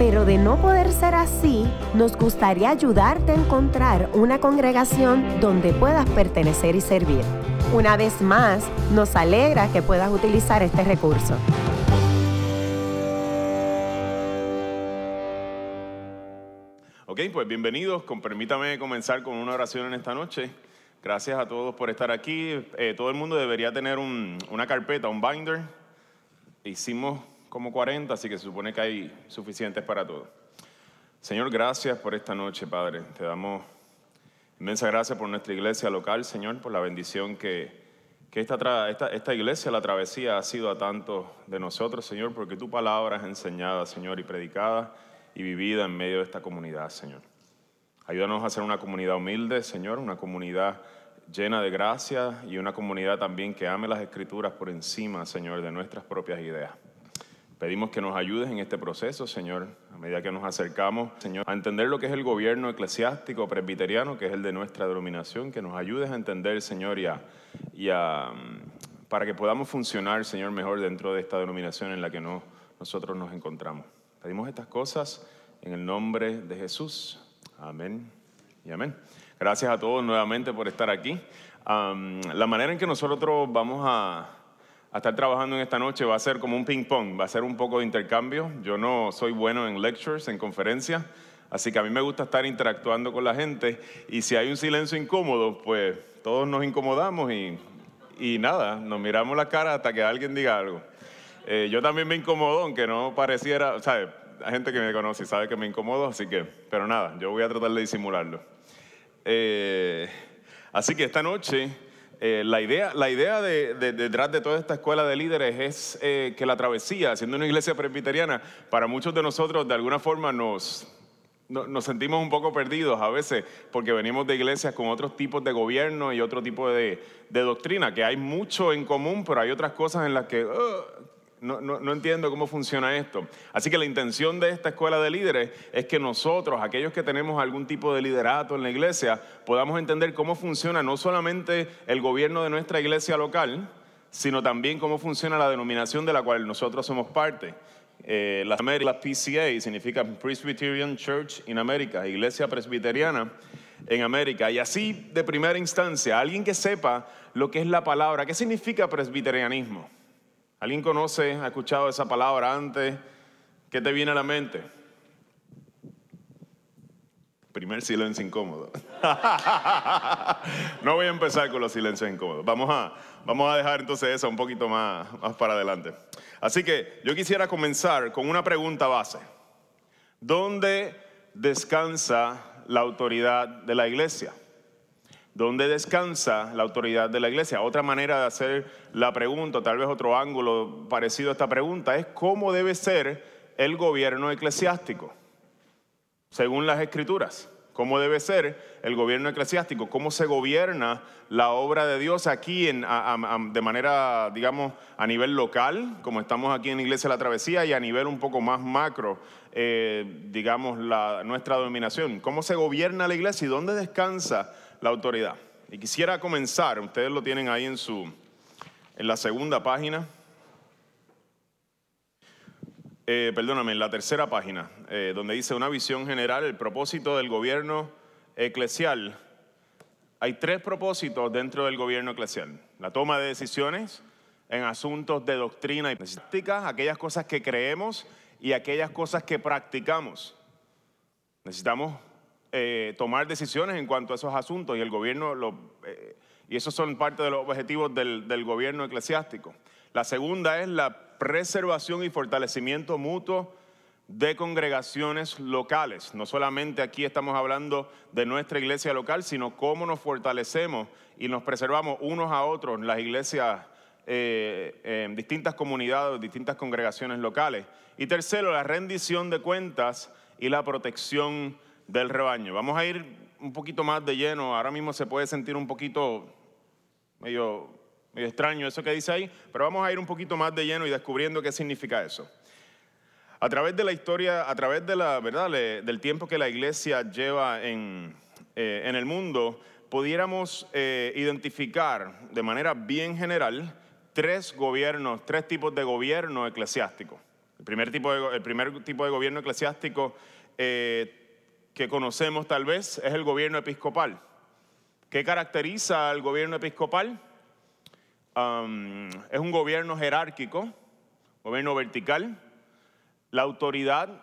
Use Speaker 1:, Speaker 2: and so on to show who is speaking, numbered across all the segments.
Speaker 1: pero de no poder ser así, nos gustaría ayudarte a encontrar una congregación donde puedas pertenecer y servir. Una vez más, nos alegra que puedas utilizar este recurso.
Speaker 2: Ok, pues bienvenidos. permítame comenzar con una oración en esta noche. Gracias a todos por estar aquí. Eh, todo el mundo debería tener una carpeta, un binder. Hicimos como 40, así que se supone que hay suficientes para todos. Señor, gracias por esta noche, Padre. Te damos inmensa gracias por nuestra iglesia local, Señor, por la bendición que, que esta, esta, esta iglesia, la travesía, ha sido a tanto de nosotros, Señor, porque tu palabra es enseñada, Señor, y predicada y vivida en medio de esta comunidad, Señor. Ayúdanos a ser una comunidad humilde, Señor, una comunidad llena de gracia y una comunidad también que ame las escrituras por encima, Señor, de nuestras propias ideas. Pedimos que nos ayudes en este proceso, Señor, a medida que nos acercamos, Señor, a entender lo que es el gobierno eclesiástico presbiteriano, que es el de nuestra denominación, que nos ayudes a entender, Señor, y, mm, para que podamos funcionar, Señor, mejor dentro de esta denominación en la que nosotros nos encontramos. Pedimos estas cosas en el nombre de Jesús. Amén y amén. Gracias a todos nuevamente por estar aquí. la manera en que nosotros vamos a, estar trabajando en esta noche va a ser como un ping-pong, va a ser un poco de intercambio. Yo no soy bueno en lectures, en conferencias, así que a mí me gusta estar interactuando con la gente y si hay un silencio incómodo, pues todos nos incomodamos y, y nada, nos miramos la cara hasta que alguien diga algo. Eh, yo también me incomodo, aunque no pareciera, sea, hay gente que me conoce y sabe que me incomodo, así que, pero nada, yo voy a tratar de disimularlo. Eh, así que esta noche, eh, la idea, la idea de, detrás de toda esta escuela de líderes es eh, que la travesía, siendo una iglesia presbiteriana, para muchos de nosotros de alguna forma nos sentimos un poco perdidos a veces porque venimos de iglesias con otros tipos de gobierno y otro tipo de, doctrina, que hay mucho en común, pero hay otras cosas en las que no, entiendo cómo funciona esto. Así que la intención de esta escuela de líderes es que nosotros, aquellos que tenemos algún tipo de liderato en la iglesia, podamos entender cómo funciona no solamente el gobierno de nuestra iglesia local, sino también cómo funciona la denominación de la cual nosotros somos parte. Eh, la, PCA significa Presbyterian Church in America, Iglesia Presbiteriana en América. Y así, de primera instancia, alguien que sepa lo que es la palabra, ¿qué significa presbiterianismo? ¿Alguien conoce, ha escuchado esa palabra antes? ¿Qué te viene a la mente? Primer silencio incómodo. no voy a empezar con los silencios incómodos. Vamos a, vamos a dejar entonces eso un poquito más, más para adelante. Así que yo quisiera comenzar con una pregunta base. ¿Dónde descansa la autoridad de la iglesia? ¿Dónde descansa la autoridad de la iglesia? Otra manera de hacer la pregunta, tal vez otro ángulo parecido a esta pregunta, es cómo debe ser el gobierno eclesiástico, según las escrituras. ¿Cómo debe ser el gobierno eclesiástico? ¿Cómo se gobierna la obra de Dios aquí de manera, digamos, a nivel local, como estamos aquí en Iglesia de la Travesía, y a nivel un poco más macro, eh, digamos, la, nuestra dominación? ¿Cómo se gobierna la iglesia y dónde descansa la autoridad. Y quisiera comenzar, ustedes lo tienen ahí en su, en la segunda página, eh, perdóname, en la tercera página, eh, donde dice una visión general, el propósito del gobierno eclesial. Hay tres propósitos dentro del gobierno eclesial. La toma de decisiones en asuntos de doctrina y práctica, aquellas cosas que creemos y aquellas cosas que practicamos. Necesitamos eh, tomar decisiones en cuanto a esos asuntos y el gobierno, lo, eh, y esos son parte de los objetivos del, gobierno eclesiástico. La segunda es la preservación y fortalecimiento mutuo de congregaciones locales. No solamente aquí estamos hablando de nuestra iglesia local, sino cómo nos fortalecemos y nos preservamos unos a otros, las iglesias eh, en distintas comunidades, distintas congregaciones locales. Y tercero, la rendición de cuentas y la protección del rebaño. Vamos a ir un poquito más de lleno, ahora mismo se puede sentir un poquito medio, extraño eso que dice ahí, pero vamos a ir un poquito más de lleno y descubriendo qué significa eso. A través de la historia, a través de la verdad, del tiempo que la iglesia lleva en, eh, en el mundo, pudiéramos eh, identificar de manera bien general tres gobiernos, tres tipos de gobierno eclesiástico. El primer tipo de, el primer tipo de gobierno eclesiástico eh, que conocemos tal vez es el gobierno episcopal. ¿Qué caracteriza al gobierno episcopal? es un gobierno jerárquico, gobierno vertical. La autoridad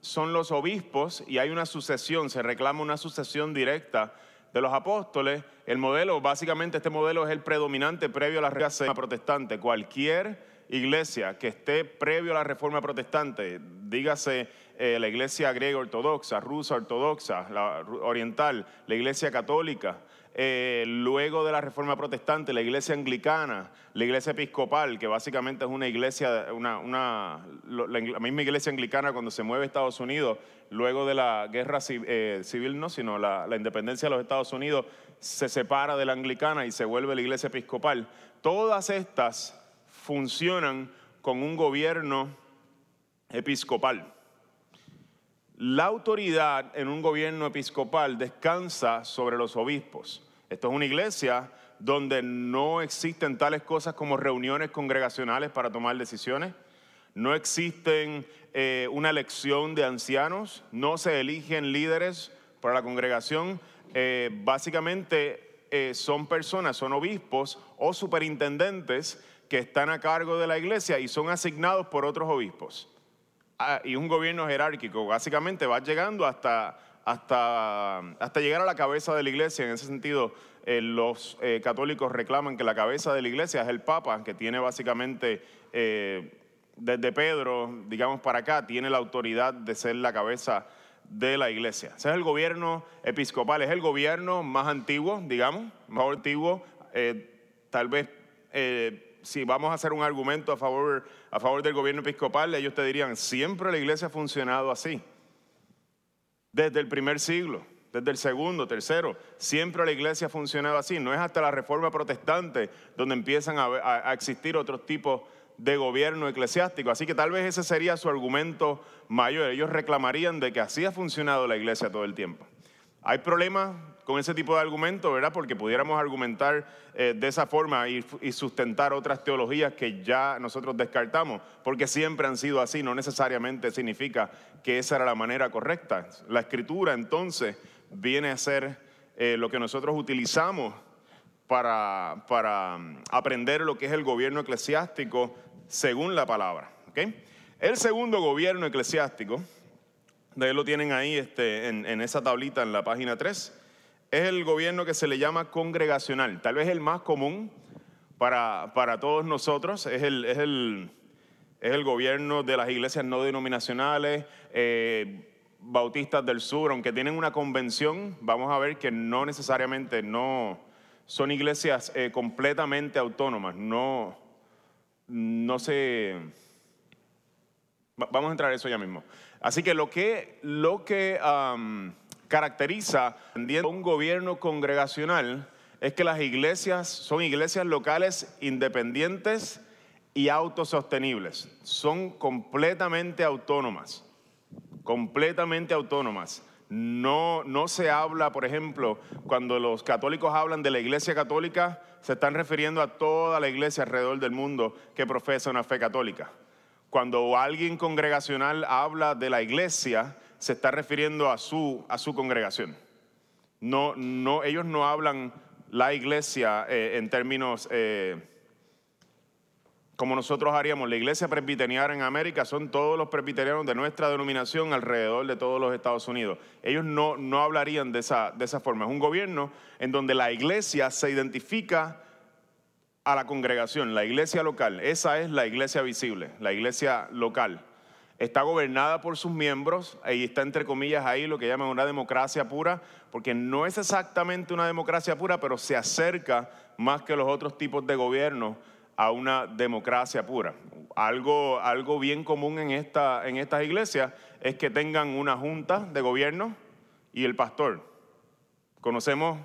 Speaker 2: son los obispos y hay una sucesión, se reclama una sucesión directa de los apóstoles. El modelo, básicamente este modelo es el predominante previo a la reforma protestante. Cualquier iglesia que esté previo a la reforma protestante, dígase eh, la iglesia griega ortodoxa, rusa ortodoxa, la oriental, la iglesia católica, eh, luego de la reforma protestante, la iglesia anglicana, la iglesia episcopal, que básicamente es una iglesia, una, la misma iglesia anglicana cuando se mueve a Estados Unidos, luego de la guerra eh, civil, no, sino la, la independencia de los Estados Unidos, se separa de la anglicana y se vuelve la iglesia episcopal. Todas estas funcionan con un gobierno episcopal. La autoridad en un gobierno episcopal descansa sobre los obispos. Esto es una iglesia donde no existen tales cosas como reuniones congregacionales para tomar decisiones, no existen eh, una elección de ancianos, no se eligen líderes para la congregación, eh, básicamente eh, son personas, son obispos o superintendentes que están a cargo de la iglesia y son asignados por otros obispos. Ah, y un gobierno jerárquico, básicamente va llegando hasta, hasta, hasta llegar a la cabeza de la iglesia. En ese sentido, eh, los eh, católicos reclaman que la cabeza de la iglesia es el Papa, que tiene básicamente, eh, desde Pedro, digamos para acá, tiene la autoridad de ser la cabeza de la iglesia. Ese es el gobierno episcopal, es el gobierno más antiguo, digamos, más antiguo, tal vez si vamos a hacer un argumento a favor, a favor del gobierno episcopal, ellos te dirían, siempre la iglesia ha funcionado así. Desde el primer siglo, desde el segundo, tercero, siempre la iglesia ha funcionado así. No es hasta la reforma protestante donde empiezan a, a existir otros tipos de gobierno eclesiástico. Así que tal vez ese sería su argumento mayor. Ellos reclamarían de que así ha funcionado la iglesia todo el tiempo. Hay problemas con ese tipo de argumento, ¿verdad? Porque pudiéramos argumentar eh, de esa forma y, sustentar otras teologías que ya nosotros descartamos, porque siempre han sido así, no necesariamente significa que esa era la manera correcta. La escritura entonces viene a ser eh, lo que nosotros utilizamos para, para mm, aprender lo que es el gobierno eclesiástico según la palabra. El segundo gobierno eclesiástico, de ahí lo tienen ahí este, en, en esa tablita en la página 3, es el gobierno que se le llama congregacional, tal vez el más común para, para todos nosotros, es el, es, el, es el, gobierno de las iglesias no denominacionales, eh, bautistas del sur, aunque tienen una convención, vamos a ver que no necesariamente no son iglesias eh, completamente autónomas, no, no se... Vamos a entrar a eso ya mismo. Así que lo que, lo que caracteriza un gobierno congregacional es que las iglesias son iglesias locales independientes y autosostenibles. Son completamente autónomas, completamente autónomas. No, no se habla, por ejemplo, cuando los católicos hablan de la iglesia católica, se están refiriendo a toda la iglesia alrededor del mundo que profesa una fe católica. Cuando alguien congregacional habla de la iglesia, se está refiriendo a su, a su congregación. No, no, ellos no hablan la iglesia eh, en términos eh, como nosotros haríamos. La iglesia presbiteriana en América son todos los presbiterianos de nuestra denominación alrededor de todos los Estados Unidos. Ellos no, no hablarían de esa, de esa forma. Es un gobierno en donde la iglesia se identifica a la congregación, la iglesia local. Esa es la iglesia visible, la iglesia local está gobernada por sus miembros, y está entre comillas ahí lo que llaman una democracia pura, porque no es exactamente una democracia pura, pero se acerca más que los otros tipos de gobierno a una democracia pura. Algo, algo bien común en, esta, en estas iglesias es que tengan una junta de gobierno y el pastor. Conocemos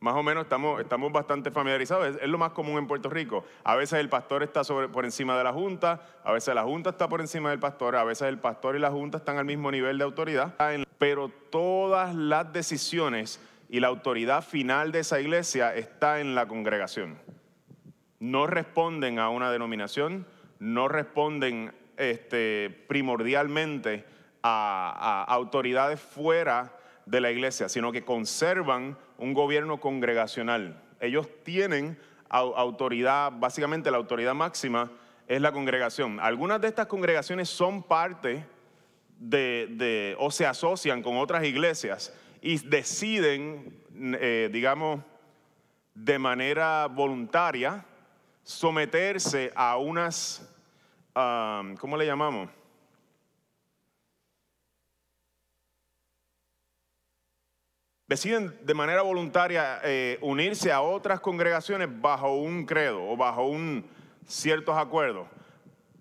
Speaker 2: más o menos estamos, estamos bastante familiarizados. Es, lo más común en Puerto Rico. A veces el pastor está por encima de la junta, a veces la junta está por encima del pastor, a veces el pastor y la junta están al mismo nivel de autoridad. Pero todas las decisiones y la autoridad final de esa iglesia está en la congregación. No responden a una denominación, no responden este, primordialmente a autoridades fuera de la iglesia, sino que conservan un gobierno congregacional. Ellos tienen autoridad, básicamente la autoridad máxima es la congregación. Algunas de estas congregaciones son parte de, o se asocian con otras iglesias y deciden, eh, digamos, de manera voluntaria someterse a unas, ah, ¿cómo le llamamos? Deciden de manera voluntaria eh, unirse a otras congregaciones bajo un credo o bajo un ciertos acuerdos,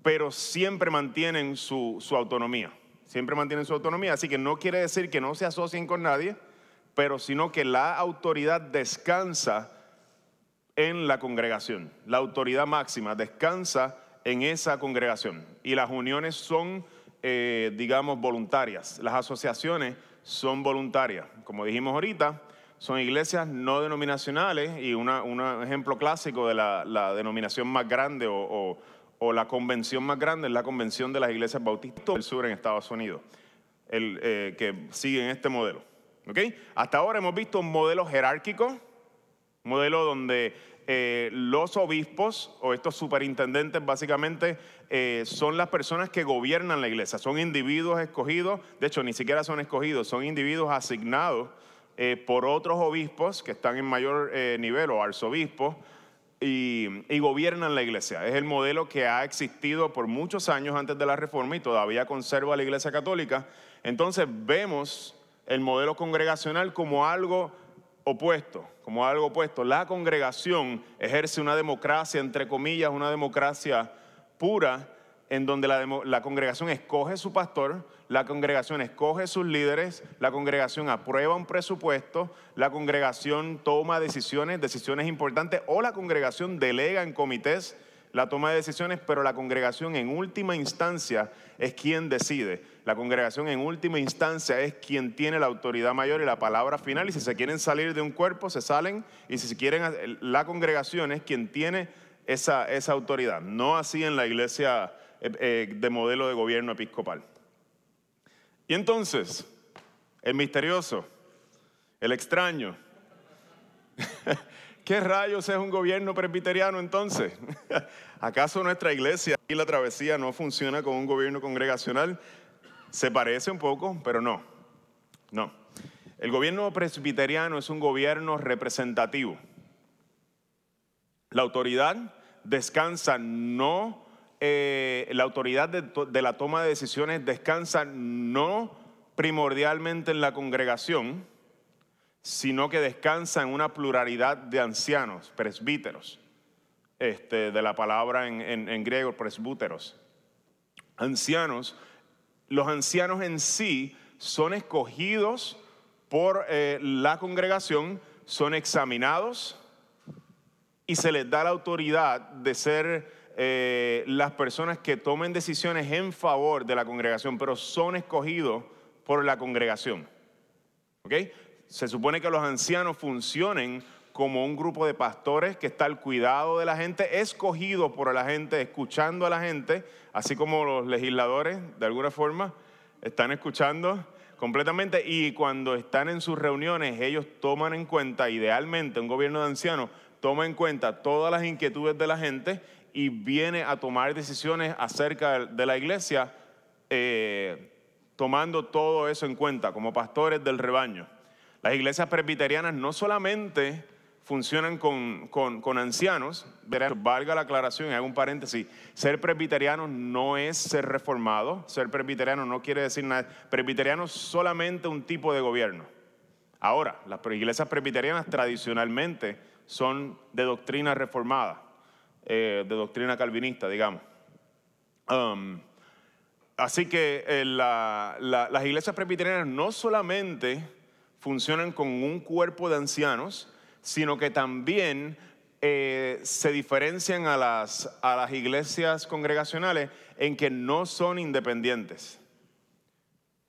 Speaker 2: pero siempre mantienen su, autonomía, siempre mantienen su autonomía, así que no quiere decir que no se asocien con nadie, pero sino que la autoridad descansa en la congregación, la autoridad máxima descansa en esa congregación. Y las uniones son, eh, digamos, voluntarias, las asociaciones son voluntarias. Como dijimos ahorita, son iglesias no denominacionales y un ejemplo clásico de la, denominación más grande o, la convención más grande es la convención de las iglesias bautistas del sur en Estados Unidos, el, eh, que siguen este modelo. ¿okay? Hasta ahora hemos visto un modelo jerárquico, un modelo donde eh, los obispos o estos superintendentes básicamente eh, son las personas que gobiernan la iglesia, son individuos escogidos, de hecho ni siquiera son escogidos, son individuos asignados eh, por otros obispos que están en mayor nivel o arzobispos y, y gobiernan la iglesia. Es el modelo que ha existido por muchos años antes de la reforma y todavía conserva la iglesia católica. Entonces vemos el modelo congregacional como algo opuesto, como algo opuesto. La congregación ejerce una democracia, entre comillas, una democracia pura, en donde la, congregación escoge su pastor, la congregación escoge sus líderes, la congregación aprueba un presupuesto, la congregación toma decisiones, decisiones importantes, o la congregación delega en comités la toma de decisiones, pero la congregación en última instancia es quien decide. La congregación en última instancia es quien tiene la autoridad mayor y la palabra final. Y si se quieren salir de un cuerpo, se salen. Y si quieren, la congregación es quien tiene esa, esa autoridad. No así en la iglesia eh, eh, de modelo de gobierno episcopal. Y entonces, el misterioso, el extraño. ¿Qué rayos es un gobierno presbiteriano entonces? ¿Acaso nuestra iglesia y la travesía no funciona con un gobierno congregacional? Se parece un poco, pero no. No. El gobierno presbiteriano es un gobierno representativo. La autoridad descansa no, eh, la autoridad de, de la toma de decisiones descansa no primordialmente en la congregación, sino que descansa en una pluralidad de ancianos, presbíteros, este, de la palabra en, griego, presbúteros. Ancianos, los ancianos en sí son escogidos por eh, la congregación, son examinados y se les da la autoridad de ser eh, las personas que tomen decisiones en favor de la congregación, pero son escogidos por la congregación. ¿Ok? Se supone que los ancianos funcionen como un grupo de pastores que está al cuidado de la gente, escogido por la gente, escuchando a la gente, así como los legisladores, de alguna forma, están escuchando completamente y cuando están en sus reuniones ellos toman en cuenta, idealmente un gobierno de ancianos toma en cuenta todas las inquietudes de la gente y viene a tomar decisiones acerca de la iglesia, eh, tomando todo eso en cuenta como pastores del rebaño. Las iglesias presbiterianas no solamente funcionan con, ancianos, valga la aclaración hago un paréntesis, ser presbiteriano no es ser reformado, ser presbiteriano no quiere decir nada, presbiteriano es solamente un tipo de gobierno. Ahora, las iglesias presbiterianas tradicionalmente son de doctrina reformada, eh, de doctrina calvinista, digamos. Um, así que eh, las iglesias presbiterianas no solamente funcionan con un cuerpo de ancianos, sino que también eh, se diferencian a las, a las iglesias congregacionales en que no son independientes.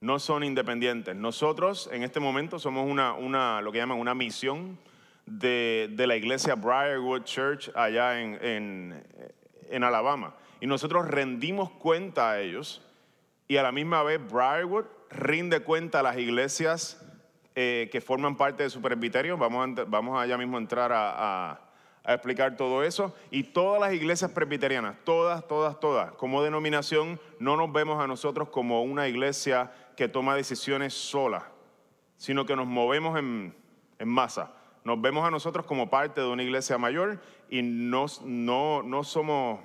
Speaker 2: No son independientes. Nosotros en este momento somos una, una lo que llaman una misión de, de la iglesia Briarwood Church allá en, en, en Alabama. Y nosotros rendimos cuenta a ellos y a la misma vez Briarwood rinde cuenta a las iglesias eh, que forman parte de su presbiterio. Vamos, a, vamos allá mismo a entrar a, explicar todo eso. Y todas las iglesias presbiterianas, todas, todas, todas, como denominación, no nos vemos a nosotros como una iglesia que toma decisiones sola, sino que nos movemos en, en masa. Nos vemos a nosotros como parte de una iglesia mayor y no, no, no somos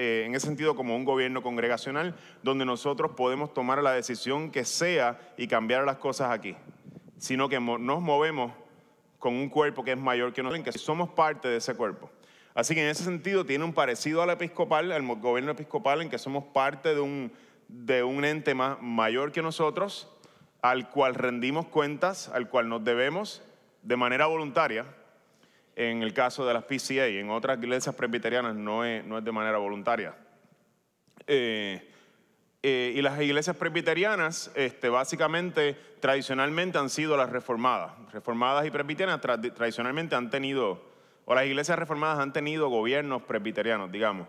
Speaker 2: eh, en ese sentido como un gobierno congregacional donde nosotros podemos tomar la decisión que sea y cambiar las cosas aquí, sino que nos movemos con un cuerpo que es mayor que nosotros, que somos parte de ese cuerpo. Así que en ese sentido tiene un parecido al episcopal, al gobierno episcopal, en que somos parte de un, de un ente más, mayor que nosotros, al cual rendimos cuentas, al cual nos debemos de manera voluntaria, en el caso de las PCA, en otras iglesias presbiterianas no es, no es de manera voluntaria. Eh, eh, y las iglesias presbiterianas, este, básicamente, tradicionalmente han sido las reformadas. Reformadas y presbiterianas tra tradicionalmente han tenido, o las iglesias reformadas han tenido gobiernos presbiterianos, digamos,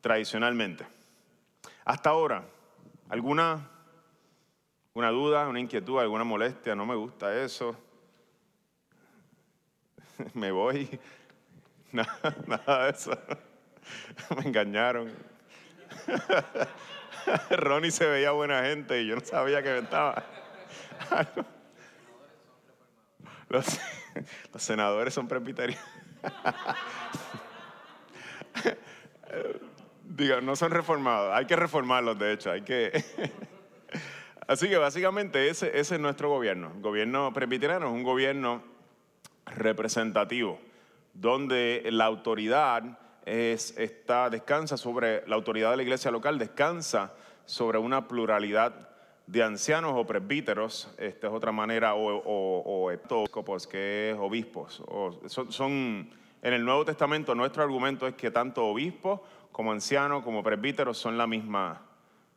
Speaker 2: tradicionalmente. Hasta ahora, ¿alguna una duda, una inquietud, alguna molestia? No me gusta eso. me voy. Nada, nada de eso. Me engañaron. Ronnie se veía buena gente y yo no sabía que estaba. Los, los senadores son presbiterianos. Diga, no son reformados. Hay que reformarlos, de hecho. Hay que. Así que básicamente ese, ese es nuestro gobierno. El gobierno presbiteriano es un gobierno representativo, donde la autoridad es, está, descansa sobre, la autoridad de la iglesia local descansa sobre una pluralidad de ancianos o presbíteros, esta es otra manera, o, o, o que es obispos. O, son, son, en el Nuevo Testamento nuestro argumento es que tanto obispos como ancianos como presbíteros son la misma,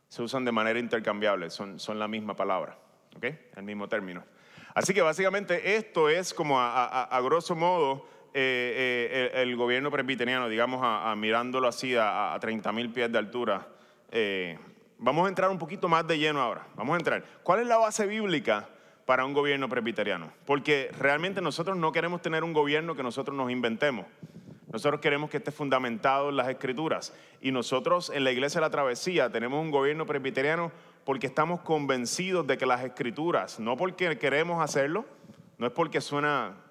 Speaker 2: se usan de manera intercambiable, son, son la misma palabra, ¿ok? El mismo término. Así que básicamente esto es como a, grosso modo eh, eh, el, gobierno presbiteriano, digamos, a, mirándolo así a, 30 mil pies de altura. Eh, vamos a entrar un poquito más de lleno ahora. Vamos a entrar. ¿Cuál es la base bíblica para un gobierno presbiteriano? Porque realmente nosotros no queremos tener un gobierno que nosotros nos inventemos. Nosotros queremos que esté fundamentado en las escrituras. Y nosotros en la Iglesia de la Travesía tenemos un gobierno presbiteriano porque estamos convencidos de que las escrituras, no porque queremos hacerlo, no es porque suena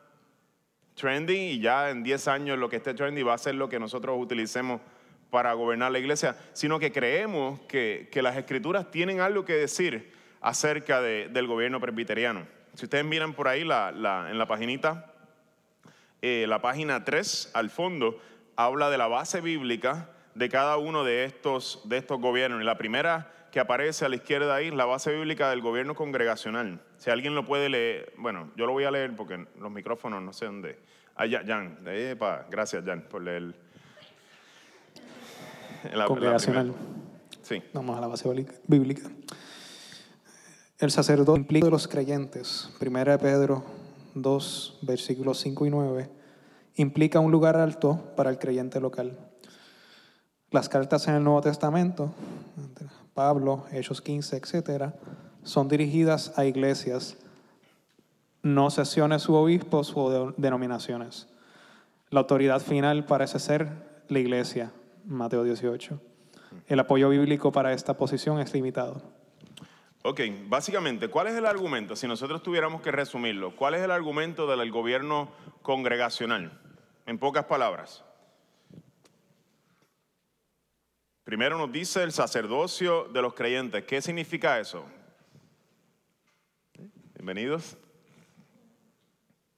Speaker 2: trendy y ya en 10 años lo que esté trendy va a ser lo que nosotros utilicemos para gobernar la iglesia, sino que creemos que, que las escrituras tienen algo que decir acerca de, del gobierno presbiteriano. Si ustedes miran por ahí la, la, en la paginita, eh, la página 3 al fondo, habla de la base bíblica de cada uno de estos, de estos gobiernos. Y la primera que aparece a la izquierda ahí, la base bíblica del gobierno congregacional. Si alguien lo puede leer, bueno, yo lo voy a leer porque los micrófonos no sé dónde. Ah, Jan, Epa, gracias Jan por leer.
Speaker 3: La, congregacional.
Speaker 2: sí.
Speaker 3: Vamos a la base bíblica. El sacerdote implica de los creyentes, 1 de Pedro 2, versículos 5 y 9, implica un lugar alto para el creyente local. Las cartas en el Nuevo Testamento, Pablo, Hechos 15, etcétera, son dirigidas a iglesias, no sesiones u obispos o denominaciones. La autoridad final parece ser la iglesia, Mateo 18. El apoyo bíblico para esta posición es limitado.
Speaker 2: Ok, básicamente, ¿cuál es el argumento? Si nosotros tuviéramos que resumirlo, ¿cuál es el argumento del gobierno congregacional? En pocas palabras. Primero nos dice el sacerdocio de los creyentes. ¿Qué significa eso? Bienvenidos.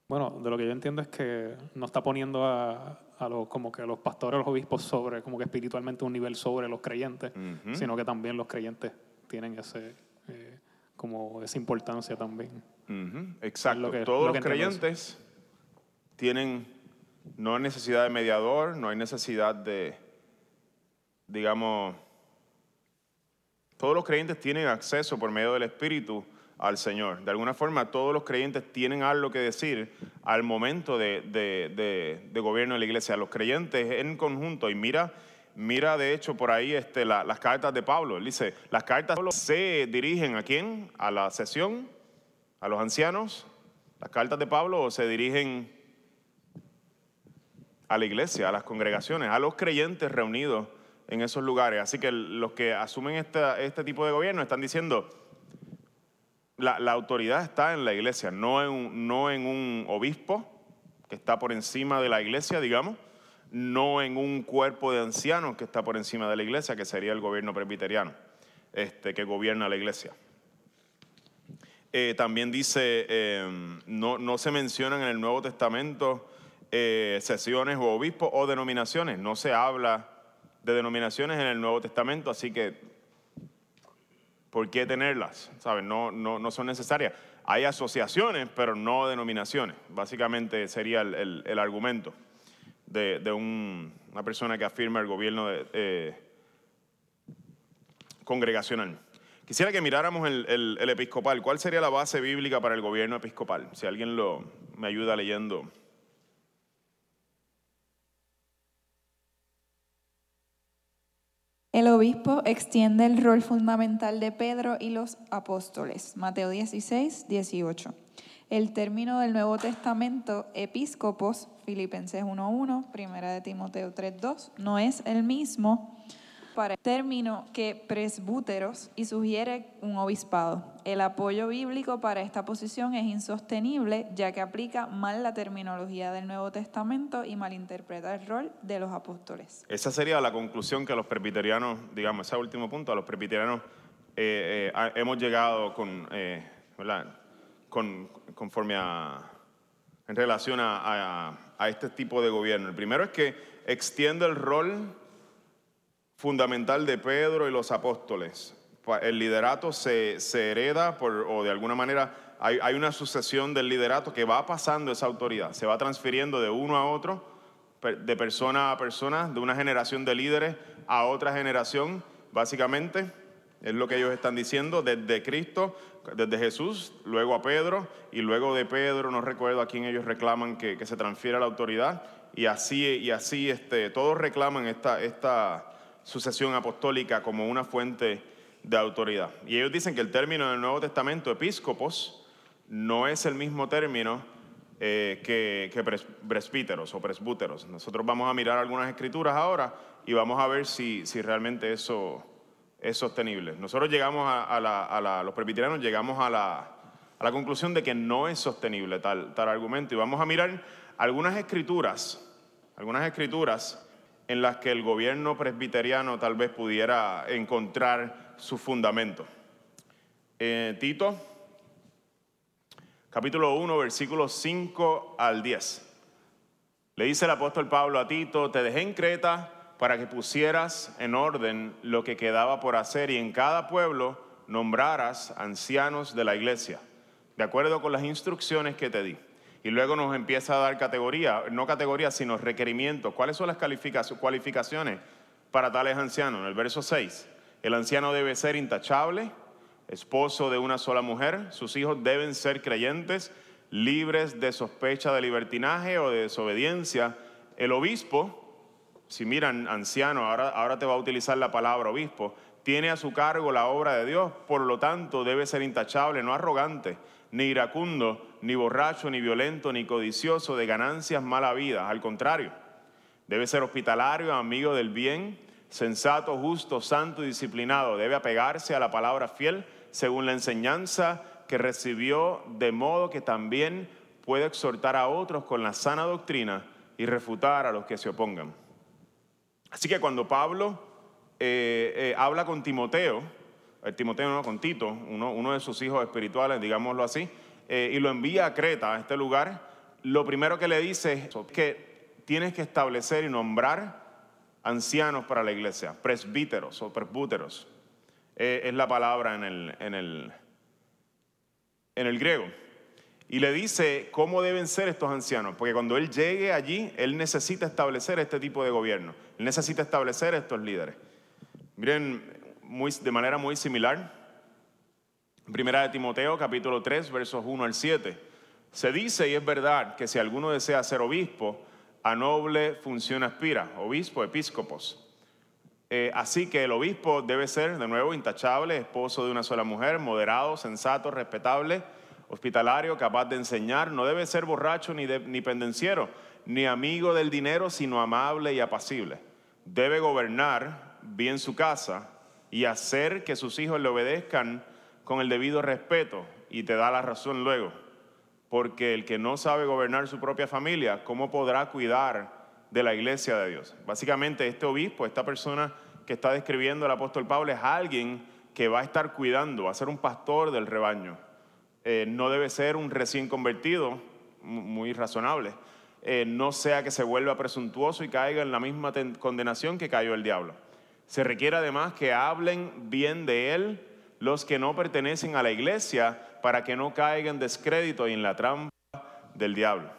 Speaker 3: Bueno, de lo que yo entiendo es que no está poniendo a, los, como que los pastores, los obispos sobre, como que espiritualmente un nivel sobre los creyentes, sino que también los creyentes tienen ese, eh, como esa importancia también.
Speaker 2: Exacto.
Speaker 3: lo que-
Speaker 2: Todos
Speaker 3: lo
Speaker 2: los creyentes tienen, no hay necesidad de mediador, no hay necesidad de, digamos, todos los creyentes tienen acceso por medio del Espíritu al Señor. De alguna forma, todos los creyentes tienen algo que decir al momento de, de- de- gobierno de la iglesia. Los creyentes en conjunto, y mira, mira de hecho por ahí este, la- las cartas de Pablo. Él dice, las cartas se dirigen a quién? A la sesión, a los ancianos, las cartas de Pablo, se dirigen a la iglesia, a las congregaciones, a los creyentes reunidos en esos lugares. Así que los que asumen este tipo de gobierno están diciendo, la, la autoridad está en la iglesia, no en, un- no en un obispo que está por encima de la iglesia, digamos, no en un cuerpo de ancianos que está por encima de la iglesia, que sería el gobierno presbiteriano, este, que gobierna la iglesia. Eh, también dice, eh, no, no se mencionan en el Nuevo Testamento eh, sesiones o obispos o denominaciones. No se habla de denominaciones en el Nuevo Testamento, así que ¿por qué tenerlas? ¿Sabes? No, no, no son necesarias. Hay asociaciones, pero no denominaciones. Básicamente sería el, el- argumento de, de un- una persona que afirma el gobierno eh, congregacional. Quisiera que miráramos el, el- el episcopal. ¿Cuál sería la base bíblica para el gobierno episcopal? Si alguien lo, me ayuda leyendo.
Speaker 4: El obispo extiende el rol fundamental de Pedro y los apóstoles. Mateo 16, 18. El término del Nuevo Testamento, episcopos, Filipenses 1.1, Primera de Timoteo 3.2, no es el mismo para término que presbúteros y sugiere un obispado. El apoyo bíblico para esta posición es insostenible ya que aplica mal la terminología del Nuevo Testamento y malinterpreta el rol de los apóstoles.
Speaker 2: Esa sería la conclusión que los presbiterianos, digamos, ese último punto, a los presbiterianos eh, eh, hemos llegado con, eh, con, conforme a, en relación a este tipo de gobierno. El primero es que extiende el rol fundamental de Pedro y los apóstoles. El liderato se, se hereda o de alguna manera hay, hay una sucesión del liderato que va pasando esa autoridad, se va transfiriendo de uno a otro, de persona a persona, de una generación de líderes a otra generación, básicamente. Es lo que ellos están diciendo desde Cristo, desde Jesús, luego a Pedro, y luego de Pedro, no recuerdo a quién ellos reclaman que, que se transfiera la autoridad, y así, y así este, todos reclaman esta, esta sucesión apostólica como una fuente de autoridad. Y ellos dicen que el término del Nuevo Testamento, episcopos, no es el mismo término eh, que, que pres- presbíteros o presbúteros. Nosotros vamos a mirar algunas escrituras ahora y vamos a ver si, si realmente eso es sostenible. Nosotros llegamos a, a la- a la- los presbiterianos llegamos a la, a la conclusión de que no es sostenible tal, tal argumento y vamos a mirar algunas escrituras, algunas escrituras en las que el gobierno presbiteriano tal vez pudiera encontrar su fundamento. Eh, Tito, capítulo 1, versículos 5 al 10. Le dice el apóstol Pablo a Tito, te dejé en Creta para que pusieras en orden lo que quedaba por hacer y en cada pueblo nombraras ancianos de la iglesia, de acuerdo con las instrucciones que te di. Y luego nos empieza a dar categoría, no categorías, sino requerimientos. ¿Cuáles son las cualificaciones para tales ancianos? En el verso 6, el anciano debe ser intachable, esposo de una sola mujer, sus hijos deben ser creyentes, libres de sospecha de libertinaje o de desobediencia. El obispo, si miran anciano, ahora, ahora te va a utilizar la palabra obispo, tiene a su cargo la obra de Dios, por lo tanto debe ser intachable, no arrogante, ni iracundo, ni borracho, ni violento, ni codicioso de ganancias mala vida, al contrario, debe ser hospitalario, amigo del bien, sensato, justo, santo y disciplinado, debe apegarse a la palabra fiel según la enseñanza que recibió, de modo que también puede exhortar a otros con la sana doctrina y refutar a los que se opongan. Así que cuando Pablo eh, eh, habla con Timoteo, eh, Timoteo no, con Tito, uno, uno de sus hijos espirituales, digámoslo así, eh, y lo envía a Creta, a este lugar, lo primero que le dice es que tienes que establecer y nombrar ancianos para la iglesia, presbíteros o presbúteros. Eh, es la palabra en el, en el, en el griego. Y le dice cómo deben ser estos ancianos, porque cuando él llegue allí, él necesita establecer este tipo de gobierno, él necesita establecer estos líderes. Miren, muy, de manera muy similar, Primera de Timoteo, capítulo 3, versos 1 al 7, se dice, y es verdad, que si alguno desea ser obispo, a noble función aspira, obispo, episcopos. Eh, así que el obispo debe ser, de nuevo, intachable, esposo de una sola mujer, moderado, sensato, respetable, hospitalario, capaz de enseñar, no debe ser borracho ni, ni pendenciero, ni amigo del dinero, sino amable y apacible. Debe gobernar bien su casa y hacer que sus hijos le obedezcan con el debido respeto. Y te da la razón luego, porque el que no sabe gobernar su propia familia, ¿cómo podrá cuidar de la iglesia de Dios? Básicamente este obispo, esta persona que está describiendo el apóstol Pablo, es alguien que va a estar cuidando, va a ser un pastor del rebaño. Eh, no debe ser un recién convertido, muy razonable. Eh, no sea que se vuelva presuntuoso y caiga en la misma condenación que cayó el diablo. Se requiere además que hablen bien de él los que no pertenecen a la iglesia para que no caigan en descrédito y en la trampa del diablo.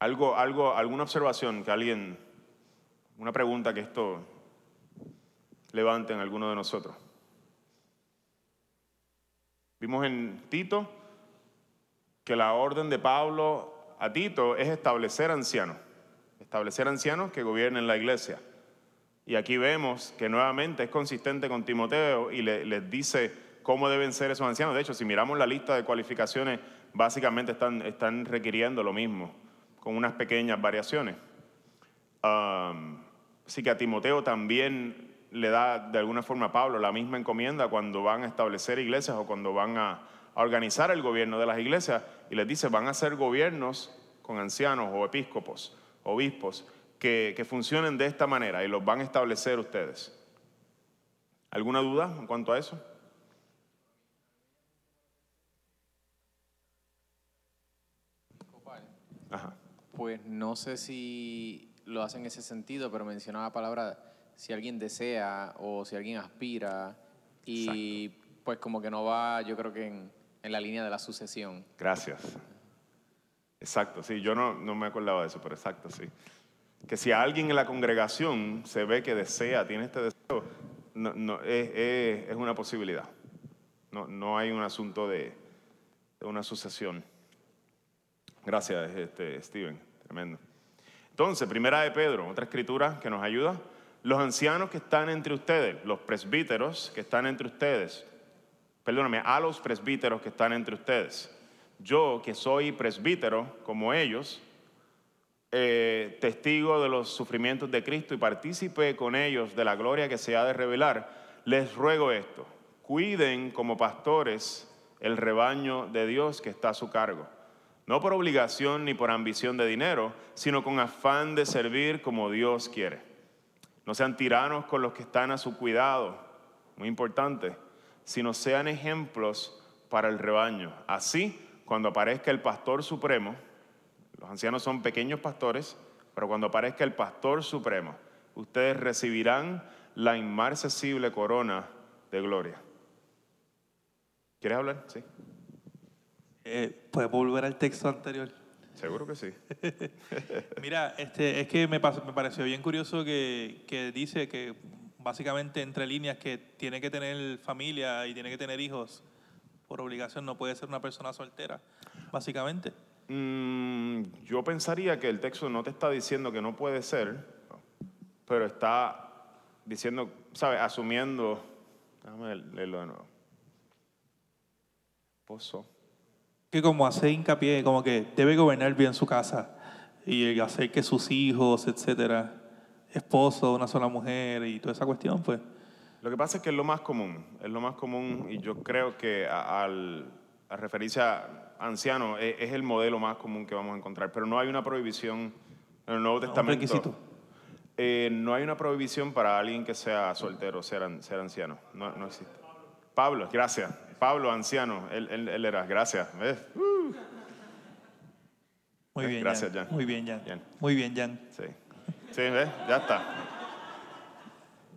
Speaker 2: Algo, algo, alguna observación que alguien, una pregunta que esto levante en alguno de nosotros. Vimos en Tito que la orden de Pablo a Tito es establecer ancianos, establecer ancianos que gobiernen la iglesia. Y aquí vemos que nuevamente es consistente con Timoteo y les dice cómo deben ser esos ancianos. De hecho, si miramos la lista de cualificaciones, básicamente están, requiriendo lo mismo, con unas pequeñas variaciones. así que a Timoteo también le da de alguna forma a Pablo la misma encomienda cuando van a establecer iglesias o cuando van a, organizar el gobierno de las iglesias y les dice, van a ser gobiernos con ancianos o episcopos, obispos, que, que funcionen de esta manera y los van a establecer ustedes. ¿Alguna duda en cuanto a eso?
Speaker 5: Ajá. Pues no sé si lo hacen en ese sentido, pero mencionaba la palabra si alguien desea o si alguien aspira y pues como que no va, yo creo que en, la línea de la sucesión.
Speaker 2: Gracias. Exacto, sí, yo no, no me acordaba de eso, pero exacto, sí. Que si alguien en la congregación se ve que desea, tiene este deseo, no, no, es, es, una posibilidad. No, no hay un asunto de, de una sucesión. Gracias, este, Steven, tremendo. Entonces, primera de Pedro, otra escritura que nos ayuda los ancianos que están entre ustedes, los presbíteros que están entre ustedes, perdóname, a los presbíteros que están entre ustedes. Yo, que soy presbítero como ellos, eh, testigo de los sufrimientos de Cristo y partícipe con ellos de la gloria que se ha de revelar, les ruego esto, cuiden como pastores el rebaño de Dios que está a su cargo, no por obligación ni por ambición de dinero, sino con afán de servir como Dios quiere no sean tiranos con los que están a su cuidado, muy importante, sino sean ejemplos para el rebaño. Así, cuando aparezca el pastor supremo, los ancianos son pequeños pastores, pero cuando aparezca el pastor supremo, ustedes recibirán la inmarcesible corona de gloria. ¿Quieres hablar? Sí.
Speaker 6: Eh, ¿Puedes volver al texto anterior?
Speaker 2: Seguro que sí.
Speaker 6: Mira, este, es que me, me pareció bien curioso que, que, dice que básicamente entre líneas que tiene que tener familia y tiene que tener hijos por obligación, no puede ser una persona soltera, básicamente.
Speaker 2: Mm, yo pensaría que el texto no te está diciendo que no puede ser, pero está diciendo, ¿sabes? Asumiendo, déjame leerlo de nuevo. Pozo
Speaker 6: que como hace hincapié, como que debe gobernar bien su casa y hacer que sus hijos, etcétera, esposo, una sola mujer y toda esa cuestión, pues.
Speaker 2: Lo que pasa es que es lo más común, es lo más común y yo creo que al, a referirse a anciano es, el modelo más común que vamos a encontrar, pero no hay una prohibición en el Nuevo Testamento.
Speaker 6: requisito.
Speaker 2: Eh, no hay una prohibición para alguien que sea soltero, ser, ser anciano, no, no existe. Pablo, gracias. Pablo, anciano, él, él, era, gracias. Uh.
Speaker 6: Muy bien,
Speaker 2: gracias, Jan.
Speaker 6: Muy bien, Jan. Muy bien, Jan.
Speaker 2: Sí, sí ¿ves? ya está.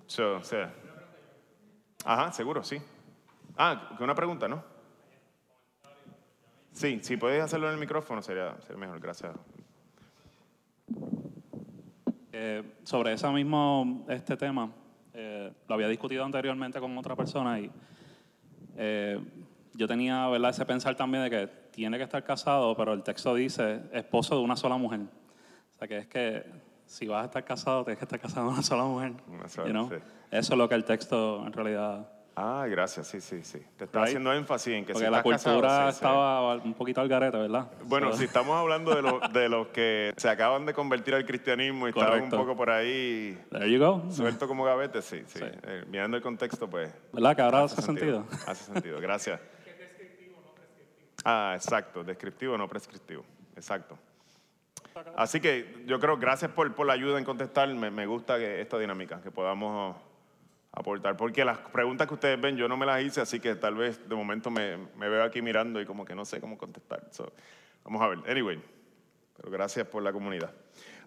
Speaker 2: So, Ajá, seguro, sí. Ah, que una pregunta, ¿no? Sí, si puedes hacerlo en el micrófono sería, sería mejor, gracias.
Speaker 7: Eh, sobre ese mismo este tema, eh, lo había discutido anteriormente con otra persona y eh, yo tenía ¿verdad? ese pensar también de que tiene que estar casado, pero el texto dice esposo de una sola mujer. O sea que es que si vas a estar casado, tienes que estar casado con una sola mujer.
Speaker 2: Una sola,
Speaker 7: you know?
Speaker 2: sí.
Speaker 7: Eso es lo que el texto en realidad...
Speaker 2: Ah, gracias, sí, sí, sí. Te está
Speaker 7: Right.
Speaker 2: haciendo énfasis en que
Speaker 7: Porque
Speaker 2: si
Speaker 7: la
Speaker 2: estás
Speaker 7: cultura
Speaker 2: casado, sí, sí.
Speaker 7: estaba un poquito al garete, ¿verdad?
Speaker 2: Bueno,
Speaker 7: So,
Speaker 2: si estamos hablando de, los de los que se acaban de convertir al cristianismo y estaban un
Speaker 7: Correcto.
Speaker 2: poco por ahí
Speaker 7: There you go.
Speaker 2: suelto como gavete, sí, sí.
Speaker 7: Sí.
Speaker 2: Eh, mirando el contexto, pues
Speaker 7: ¿Verdad que ahora hace sentido?
Speaker 2: Hace sentido, gracias. Ah, exacto, descriptivo, no prescriptivo. Exacto. Así que yo creo, gracias por, por la ayuda en contestar. Me, me gusta que esta dinámica, que podamos aportar. Porque las preguntas que ustedes ven, yo no me las hice, así que tal vez de momento me, me veo aquí mirando y como que no sé cómo contestar. So, vamos a ver. Anyway, pero gracias por la comunidad.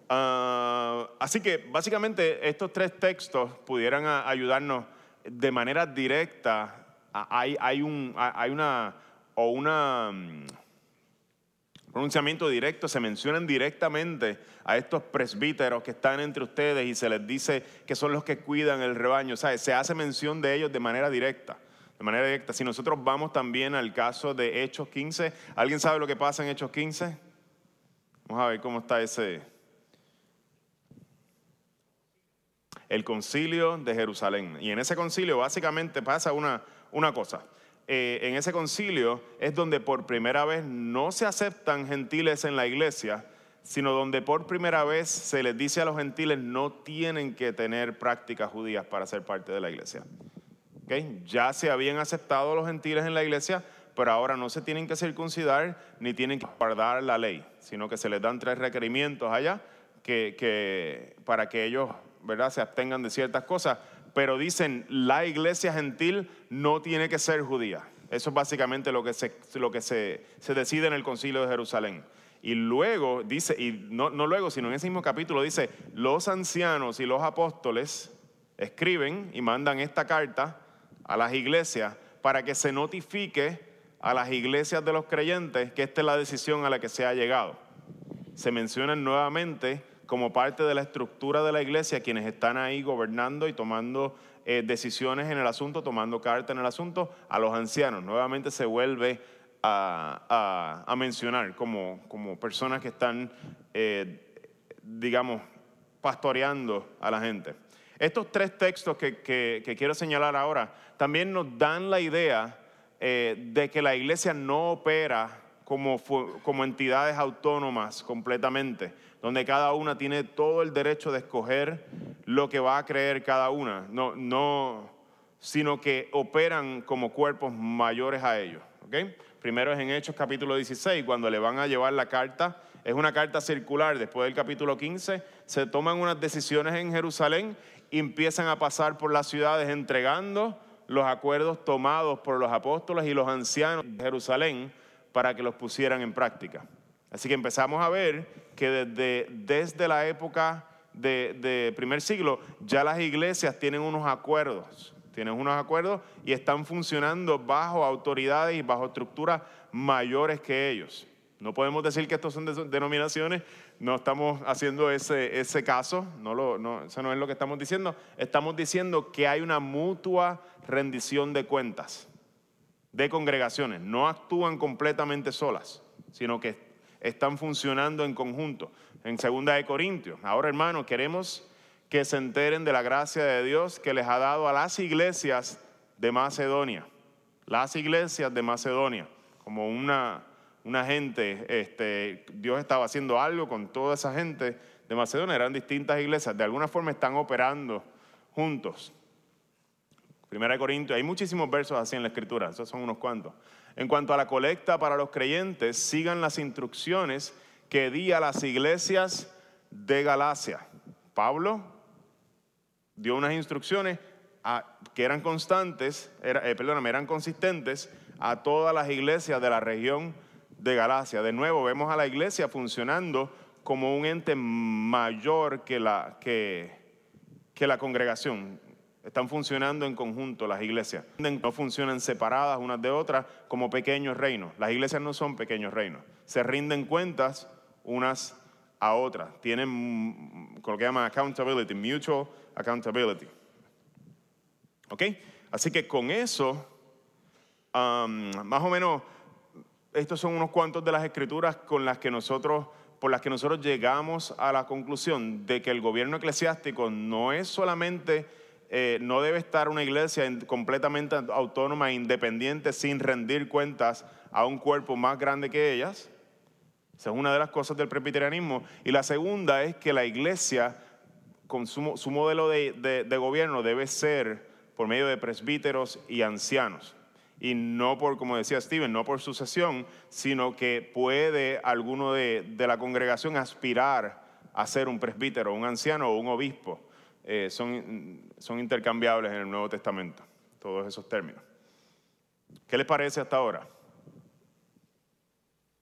Speaker 2: Ah, así que básicamente estos tres textos pudieran a- ayudarnos de manera directa. a- hay, hay, un, hay una o una mm, pronunciamiento directo, se mencionan directamente a estos presbíteros que están entre ustedes y se les dice que son los que cuidan el rebaño. O se hace mención de ellos de manera directa. De manera directa. Si nosotros vamos también al caso de Hechos 15, ¿alguien sabe lo que pasa en Hechos 15? Vamos a ver cómo está ese. El concilio de Jerusalén. Y en ese concilio básicamente pasa una, una cosa. Eh, en ese concilio es donde por primera vez no se aceptan gentiles en la iglesia, sino donde por primera vez se les dice a los gentiles no tienen que tener prácticas judías para ser parte de la iglesia. ¿Ok? Ya se habían aceptado los gentiles en la iglesia, pero ahora no se tienen que circuncidar ni tienen que guardar la ley, sino que se les dan tres requerimientos allá que, que- para que ellos ¿verdad? se abstengan de ciertas cosas. Pero dicen, la iglesia gentil no tiene que ser judía. Eso es básicamente lo que se, lo que se, se decide en el concilio de Jerusalén. Y luego dice, y no, no luego, sino en ese mismo capítulo dice, los ancianos y los apóstoles escriben y mandan esta carta a las iglesias para que se notifique a las iglesias de los creyentes que esta es la decisión a la que se ha llegado. Se mencionan nuevamente como parte de la estructura de la iglesia quienes están ahí gobernando y tomando eh, decisiones en el asunto, tomando carta en el asunto, a los ancianos. Nuevamente se vuelve a, mencionar como, como personas que están, eh, digamos, pastoreando a la gente. Estos tres textos que, quiero señalar ahora también nos dan la idea eh, de que la iglesia no opera como, como entidades autónomas completamente, donde cada una tiene todo el derecho de escoger lo que va a creer cada una, no, no, sino que operan como cuerpos mayores a ellos. ¿ok? Primero es en Hechos capítulo 16, cuando le van a llevar la carta, es una carta circular, después del capítulo 15, se toman unas decisiones en Jerusalén y empiezan a pasar por las ciudades entregando los acuerdos tomados por los apóstoles y los ancianos de Jerusalén para que los pusieran en práctica. Así que empezamos a ver que desde, la época de, primer siglo ya las iglesias tienen unos acuerdos, tienen unos acuerdos y están funcionando bajo autoridades y bajo estructuras mayores que ellos. No podemos decir que estos son denominaciones, no estamos haciendo ese, caso, eso no es lo que estamos diciendo. Estamos diciendo que hay una mutua rendición de cuentas de congregaciones. No actúan completamente solas, sino que están funcionando en conjunto. En segunda de Corintios. Ahora, hermanos, queremos que se enteren de la gracia de Dios que les ha dado a las iglesias de Macedonia. Las iglesias de Macedonia, como una, una gente, este, Dios estaba haciendo algo con toda esa gente de Macedonia, eran distintas iglesias, de alguna forma están operando juntos. Primera de Corintios, hay muchísimos versos así en la escritura, esos son unos cuantos. En cuanto a la colecta para los creyentes, sigan las instrucciones que di a las iglesias de Galacia. Pablo dio unas instrucciones que eran constantes, eh, perdóname, eran consistentes a todas las iglesias de la región de Galacia. De nuevo, vemos a la iglesia funcionando como un ente mayor que la congregación. Están funcionando en conjunto las iglesias. No funcionan separadas unas de otras como pequeños reinos. Las iglesias no son pequeños reinos. Se rinden cuentas unas a otras. Tienen mm, lo que llaman accountability, mutual accountability. ¿Ok? Así que con eso, más o menos, estos son unos cuantos de las escrituras con las que nosotros, por las que nosotros llegamos a la conclusión de que el gobierno eclesiástico no es solamente eh, no debe estar una iglesia completamente autónoma e independiente sin rendir cuentas a un cuerpo más grande que ellas. Esa es una de las cosas del presbiterianismo. Y la segunda es que la iglesia, con su, modelo de, gobierno, debe ser por medio de presbíteros y ancianos y no por, como decía Steven, no por sucesión, sino que puede alguno de, la congregación aspirar a ser un presbítero, un anciano o un obispo. Eh, son, son intercambiables en el Nuevo Testamento, todos esos términos. ¿Qué les parece hasta ahora?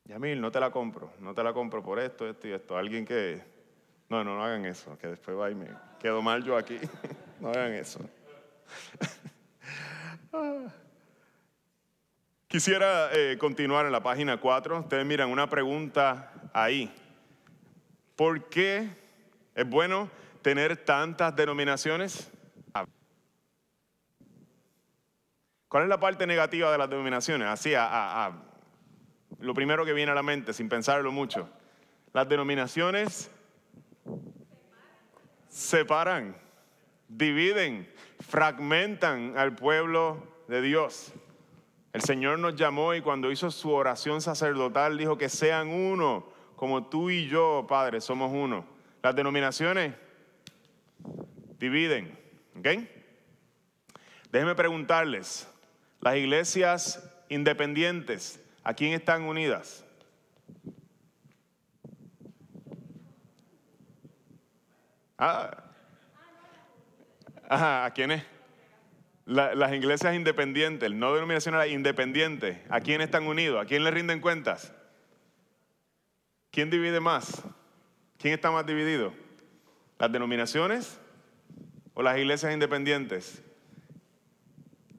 Speaker 2: Yamil, no te la compro, no te la compro por esto, esto y esto. Alguien que... No, no, no hagan eso, que después va y me quedo mal yo aquí. no hagan eso. Quisiera eh, continuar en la página 4. Ustedes miran una pregunta ahí. ¿Por qué es bueno tener tantas denominaciones? ¿Cuál es la parte negativa de las denominaciones? Así, a, lo primero que viene a la mente, sin pensarlo mucho. Las denominaciones separan, dividen, fragmentan al pueblo de Dios. El Señor nos llamó y cuando hizo su oración sacerdotal dijo que sean uno, como tú y yo, Padre, somos uno. Las denominaciones dividen. ¿Ok? Déjenme preguntarles, las iglesias independientes, ¿a quién están unidas? Ah. ¿a quiénes? las iglesias independientes, no denominacionales, independientes, ¿a quién están unidos? ¿A quién le rinden cuentas? ¿Quién divide más? ¿Quién está más dividido? ¿Las denominaciones o las iglesias independientes?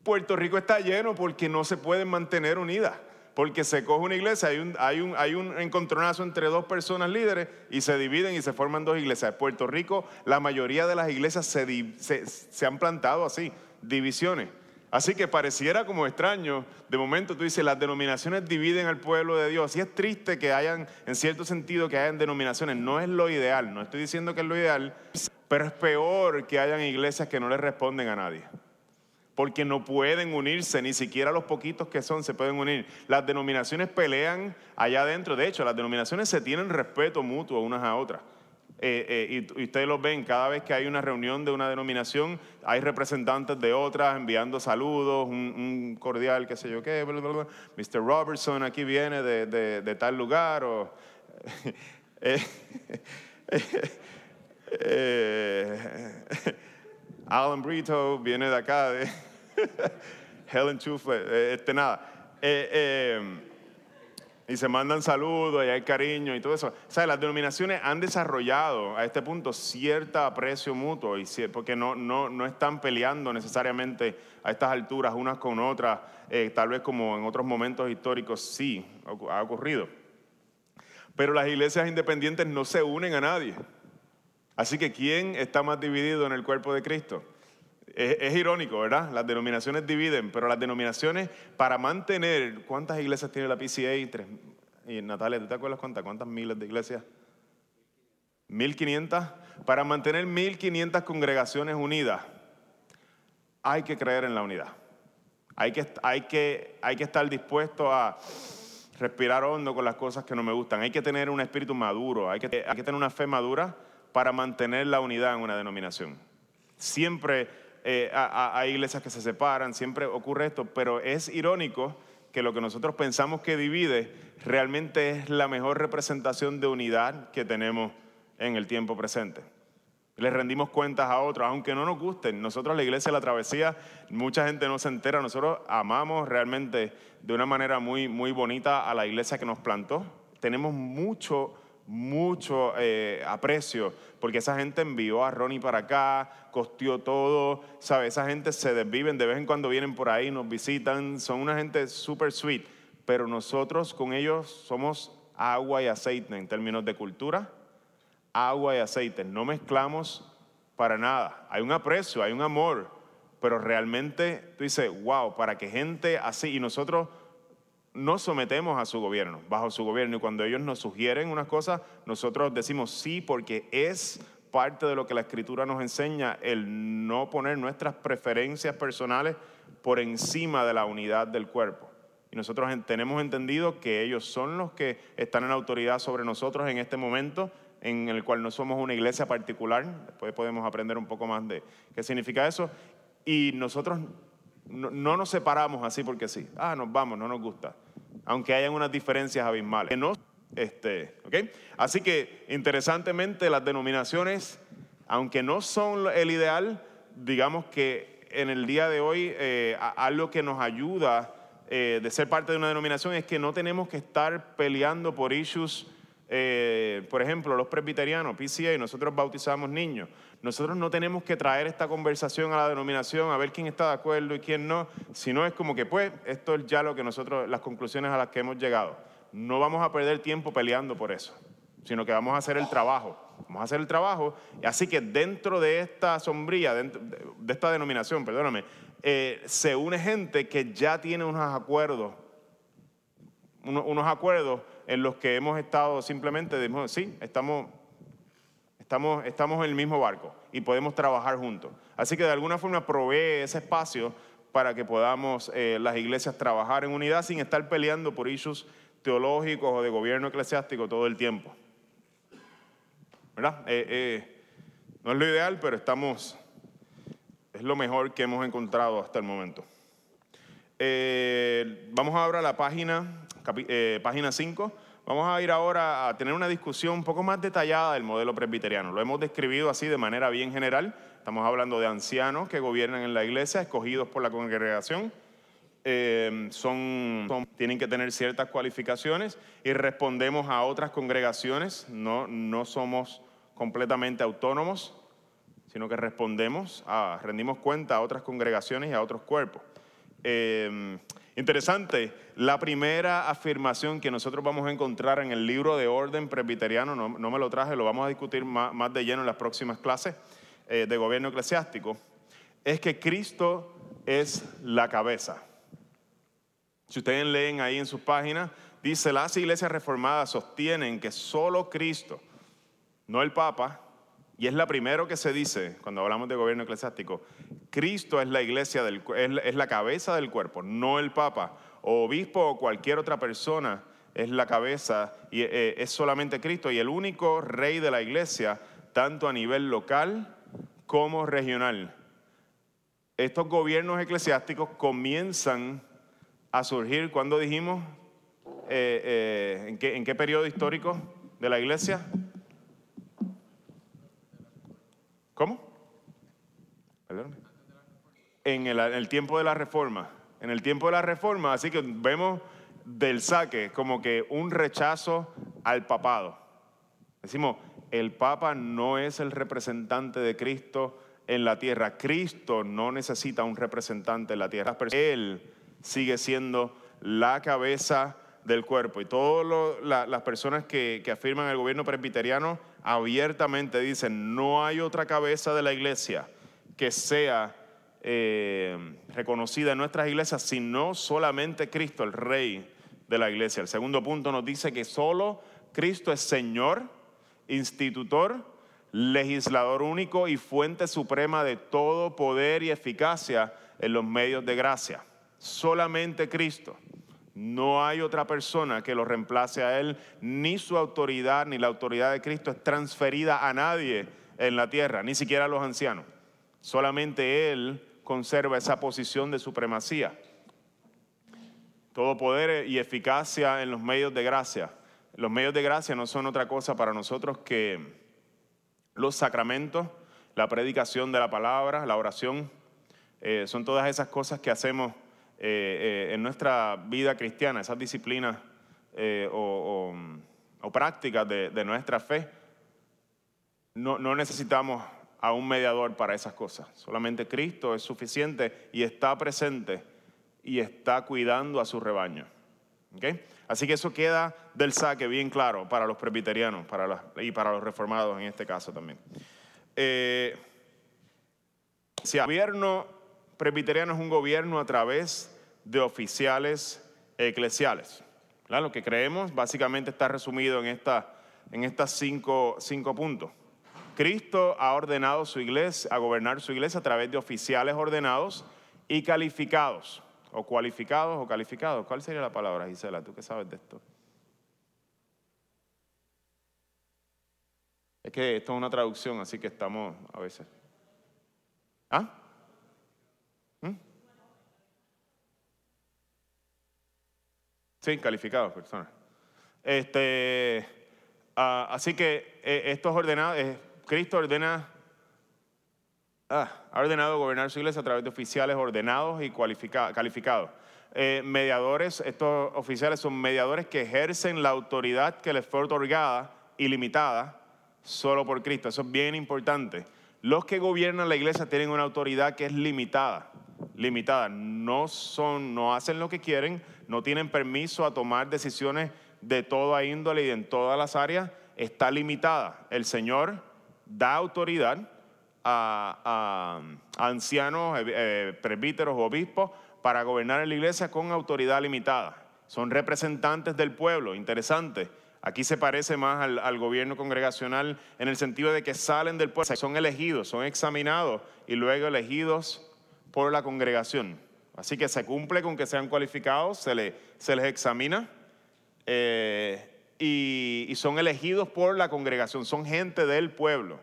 Speaker 2: Puerto Rico está lleno porque no se pueden mantener unidas. Porque se coge una iglesia, hay un, hay, un, encontronazo entre dos personas líderes y se dividen y se forman dos iglesias. En Puerto Rico, la mayoría de las iglesias se, se, se han plantado así, divisiones. Así que pareciera como extraño, de momento tú dices, las denominaciones dividen al pueblo de Dios. Y es triste que hayan, en cierto sentido, que hayan denominaciones. No es lo ideal, no estoy diciendo que es lo ideal, pero es peor que hayan iglesias que no le responden a nadie. Porque no pueden unirse, ni siquiera los poquitos que son se pueden unir. Las denominaciones pelean allá adentro. De hecho, las denominaciones se tienen respeto mutuo unas a otras. Eh, eh, y, ustedes lo ven, cada vez que hay una reunión de una denominación, hay representantes de otras enviando saludos, un, cordial, qué sé yo qué, Mr. Robertson aquí viene de, tal lugar, o eh, Alan Brito viene de acá, de Helen Chufle, este nada y se mandan saludos y hay cariño y todo eso. O sea, las denominaciones han desarrollado a este punto cierto aprecio mutuo y porque no, no, no están peleando necesariamente a estas alturas unas con otras, eh, tal vez como en otros momentos históricos sí ha ocurrido. Pero las iglesias independientes no se unen a nadie. Así que ¿quién está más dividido en el cuerpo de Cristo? Es, irónico, ¿verdad? Las denominaciones dividen, pero las denominaciones para mantener, ¿cuántas iglesias tiene la PCA? y Natalia, te acuerdas cuántas? ¿Cuántas miles de iglesias? 1500. Para mantener 1500 congregaciones unidas, hay que creer en la unidad. Hay que, hay que, hay que estar dispuesto a respirar hondo con las cosas que no me gustan. Hay que tener un espíritu maduro, hay que, hay que tener una fe madura para mantener la unidad en una denominación. Siempre eh, hay iglesias que se separan, siempre ocurre esto, pero es irónico que lo que nosotros pensamos que divide realmente es la mejor representación de unidad que tenemos en el tiempo presente. Le rendimos cuentas a otros, aunque no nos gusten. Nosotros, la iglesia la travesía, mucha gente no se entera. Nosotros amamos realmente de una manera muy, muy bonita a la iglesia que nos plantó. Tenemos mucho mucho eh, aprecio, porque esa gente envió a Ronnie para acá, costeó todo, ¿sabe? Esa gente se desviven, de vez en cuando vienen por ahí, nos visitan, son una gente súper sweet, pero nosotros con ellos somos agua y aceite en términos de cultura, agua y aceite, no mezclamos para nada, hay un aprecio, hay un amor, pero realmente tú dices, wow, para que gente así, y nosotros nos sometemos a su gobierno, bajo su gobierno. Y cuando ellos nos sugieren unas cosas, nosotros decimos sí porque es parte de lo que la escritura nos enseña, el no poner nuestras preferencias personales por encima de la unidad del cuerpo. Y nosotros tenemos entendido que ellos son los que están en autoridad sobre nosotros en este momento, en el cual no somos una iglesia particular. Después podemos aprender un poco más de qué significa eso. Y nosotros no, nos separamos así porque sí. Ah, nos vamos, no nos gusta. Aunque hayan unas diferencias abismales. No, este, ¿okay? Así que, interesantemente, las denominaciones, aunque no son el ideal, digamos que en el día de hoy eh, algo que nos ayuda eh, de ser parte de una denominación es que no tenemos que estar peleando por issues eh, por ejemplo, los presbiterianos, PCA, nosotros bautizamos niños. Nosotros no tenemos que traer esta conversación a la denominación a ver quién está de acuerdo y quién no, sino es como que, pues, esto es ya lo que nosotros, las conclusiones a las que hemos llegado. No vamos a perder tiempo peleando por eso, sino que vamos a hacer el trabajo. Vamos a hacer el trabajo. Así que dentro de esta sombría, de esta denominación, perdóname, eh, se une gente que ya tiene unos acuerdos, unos acuerdos en los que hemos estado simplemente, decimos, sí, estamos, estamos, estamos en el mismo barco y podemos trabajar juntos. Así que de alguna forma provee ese espacio para que podamos eh, las iglesias trabajar en unidad sin estar peleando por issues teológicos o de gobierno eclesiástico todo el tiempo. ¿Verdad? Eh, eh, no es lo ideal, pero estamos, es lo mejor que hemos encontrado hasta el momento. vamos ahora a la página eh, página 5. Vamos a ir ahora a tener una discusión un poco más detallada del modelo presbiteriano. Lo hemos describido así de manera bien general. Estamos hablando de ancianos que gobiernan en la iglesia, escogidos por la congregación. Eh, tienen que tener ciertas cualificaciones y respondemos a otras congregaciones. No, no somos completamente autónomos, sino que respondemos, rendimos cuenta a otras congregaciones y a otros cuerpos. Eh, Interesante, la primera afirmación que nosotros vamos a encontrar en el libro de orden presbiteriano, no, me lo traje, lo vamos a discutir más, de lleno en las próximas clases eh, de gobierno eclesiástico, es que Cristo es la cabeza. Si ustedes leen ahí en sus páginas, dice, las iglesias reformadas sostienen que solo Cristo, no el Papa, y es la primero que se dice cuando hablamos de gobierno eclesiástico. Cristo es la iglesia, del, es la cabeza del cuerpo, no el Papa. O obispo o cualquier otra persona es la cabeza y eh, es solamente Cristo y el único rey de la iglesia, tanto a nivel local como regional. Estos gobiernos eclesiásticos comienzan a surgir, cuando dijimos, eh, eh, ¿en, qué, ¿en qué periodo histórico de la iglesia? ¿Cómo? En el, tiempo de la reforma. En el tiempo de la reforma, así que vemos del saque como que un rechazo al papado. Decimos, el papa no es el representante de Cristo en la tierra. Cristo no necesita un representante en la tierra. Él sigue siendo la cabeza del cuerpo. Y todas las personas que, que afirman el gobierno presbiteriano abiertamente dicen, no hay otra cabeza de la iglesia que sea eh, reconocida en nuestras iglesias, sino solamente Cristo, el Rey de la iglesia. El segundo punto nos dice que solo Cristo es Señor, institutor, legislador único y fuente suprema de todo poder y eficacia en los medios de gracia. Solamente Cristo. No hay otra persona que lo reemplace a Él, ni su autoridad, ni la autoridad de Cristo es transferida a nadie en la tierra, ni siquiera a los ancianos. Solamente Él conserva esa posición de supremacía. Todo poder y eficacia en los medios de gracia. Los medios de gracia no son otra cosa para nosotros que los sacramentos, la predicación de la palabra, la oración. Eh, son todas esas cosas que hacemos eh, eh, en nuestra vida cristiana, esas disciplinas o, prácticas de, nuestra fe, no necesitamos a un mediador para esas cosas. Solamente Cristo es suficiente y está presente y está cuidando a su rebaño. ¿ok? Así que eso queda del saque bien claro para los presbiterianos para y para los reformados en este caso también. Eh, si el gobierno presbiteriano es un gobierno a través de oficiales eclesiales. Lo que creemos básicamente está resumido en, cinco, cinco puntos. Cristo ha ordenado su iglesia, a gobernar su iglesia a través de oficiales ordenados y calificados, o cualificados o calificados. ¿Cuál sería la palabra, Gisela? ¿Tú qué sabes de esto? Es que esto es una traducción, así que estamos a veces. ¿Ah? ¿Mm? Sí, calificados, personas. Este, ah, así que eh, estos ordenados, eh, Cristo ordena, ah, ha ordenado gobernar su iglesia a través de oficiales ordenados y cualifica- calificados. Eh, mediadores, estos oficiales son mediadores que ejercen la autoridad que les fue otorgada y limitada solo por Cristo. Eso es bien importante. Los que gobiernan la iglesia tienen una autoridad que es limitada, limitada. No son, no hacen lo que quieren, no tienen permiso a tomar decisiones de toda índole y en todas las áreas. Está limitada. El Señor da autoridad a, ancianos, eh, eh, presbíteros obispos para gobernar en la iglesia con autoridad limitada. Son representantes del pueblo, interesante. Aquí se parece más al, gobierno congregacional en el sentido de que salen del pueblo, son elegidos, son examinados y luego elegidos por la congregación. Así que se cumple con que sean cualificados, se, se les examina eh, y, son elegidos por la congregación, son gente del pueblo.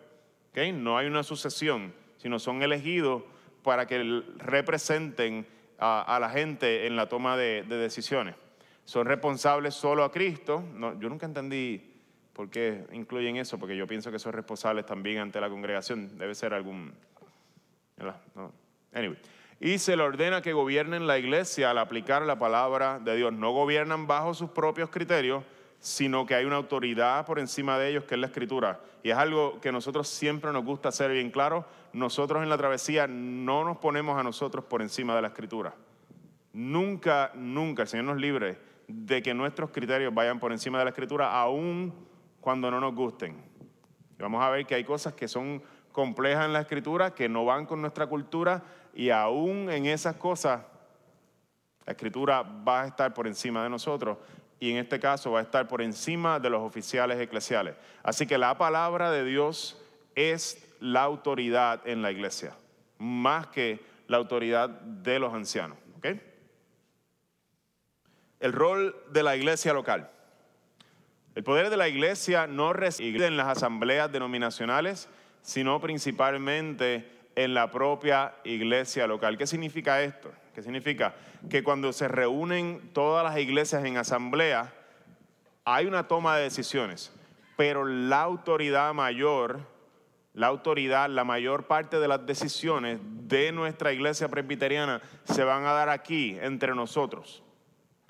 Speaker 2: ¿ok? No hay una sucesión, sino son elegidos para que representen a, la gente en la toma de, de decisiones. Son responsables solo a Cristo. Yo nunca entendí por qué incluyen eso, porque yo pienso que son responsables también ante la congregación. Debe ser algún... Anyway. Y se le ordena que gobiernen la iglesia al aplicar la palabra de Dios. No gobiernan bajo sus propios criterios, sino que hay una autoridad por encima de ellos que es la escritura. Y es algo que nosotros siempre nos gusta hacer bien claro. Nosotros en la travesía no nos ponemos a nosotros por encima de la escritura. Nunca, nunca el Señor nos libre de que nuestros criterios vayan por encima de la escritura, aun cuando no nos gusten. Y vamos a ver que hay cosas que son complejas en la escritura, que no van con nuestra cultura, y aún en esas cosas, la escritura va a estar por encima de nosotros, y en este caso va a estar por encima de los oficiales eclesiales. Así que la palabra de Dios es la autoridad en la iglesia, más que la autoridad de los ancianos. El rol de la iglesia local. El poder de la iglesia no reside en las asambleas denominacionales, sino principalmente en la propia iglesia local. ¿Qué significa esto? ¿Qué significa? Que cuando se reúnen todas las iglesias en asamblea, hay una toma de decisiones, pero la autoridad mayor, la autoridad, la mayor parte de las decisiones de nuestra iglesia presbiteriana se van a dar aquí entre nosotros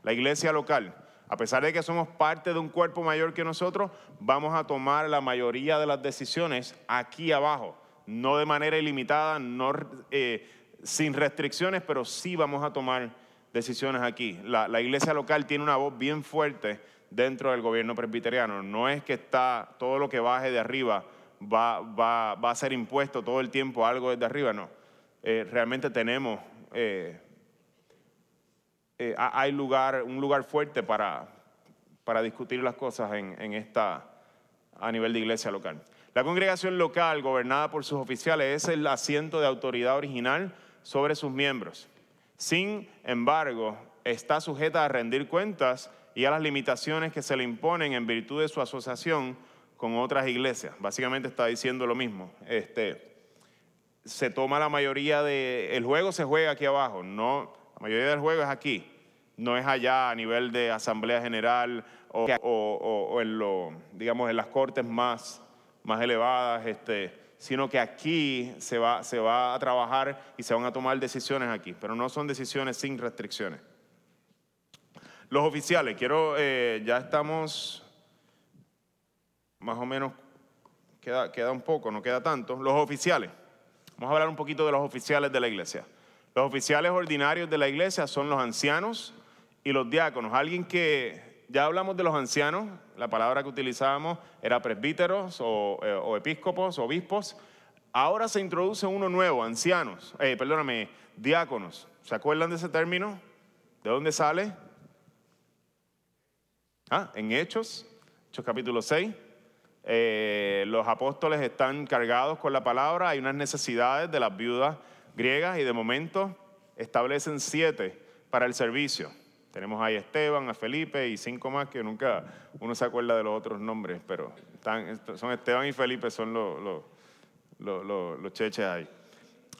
Speaker 2: la iglesia local, a pesar de que somos parte de un cuerpo mayor que nosotros, vamos a tomar la mayoría de las decisiones aquí abajo, no de manera ilimitada, no, eh, sin restricciones, pero sí vamos a tomar decisiones aquí. La, iglesia local tiene una voz bien fuerte dentro del gobierno presbiteriano. No es que está todo lo que baje de arriba va, va- va a ser impuesto todo el tiempo algo desde arriba, no. Eh, realmente tenemos... eh, eh, ha- hay lugar, un lugar fuerte para, para discutir las cosas en, en esta, a nivel de iglesia local. La congregación local, gobernada por sus oficiales, es el asiento de autoridad original sobre sus miembros. Sin embargo, está sujeta a rendir cuentas y a las limitaciones que se le imponen en virtud de su asociación con otras iglesias. Básicamente está diciendo lo mismo. Este, se toma la mayoría de... El juego se juega aquí abajo, no, la mayoría del juego es aquí, no es allá a nivel de asamblea general o, o- o- en lo, digamos, en las cortes más, más elevadas, este, sino que aquí se va, se va a trabajar y se van a tomar decisiones aquí, pero no son decisiones sin restricciones. Los oficiales, quiero, eh, ya estamos más o menos queda, queda un poco, no queda tanto. Los oficiales. Vamos a hablar un poquito de los oficiales de la iglesia. Los oficiales ordinarios de la iglesia son los ancianos y los diáconos. Alguien que, ya hablamos de los ancianos, la palabra que utilizábamos era presbíteros o, eh, o episcopos, obispos. Ahora se introduce uno nuevo, ancianos, eh, perdóname, diáconos. ¿Se acuerdan de ese término? ¿De dónde sale? Ah, en Hechos, Hechos capítulo 6. Eh, los apóstoles están cargados con la palabra, hay unas necesidades de las viudas griegas y de momento establecen siete para el servicio. Tenemos ahí a Esteban, a Felipe y cinco más que nunca uno se acuerda de los otros nombres, pero están, son Esteban y Felipe, son los, los, los, los- cheches ahí.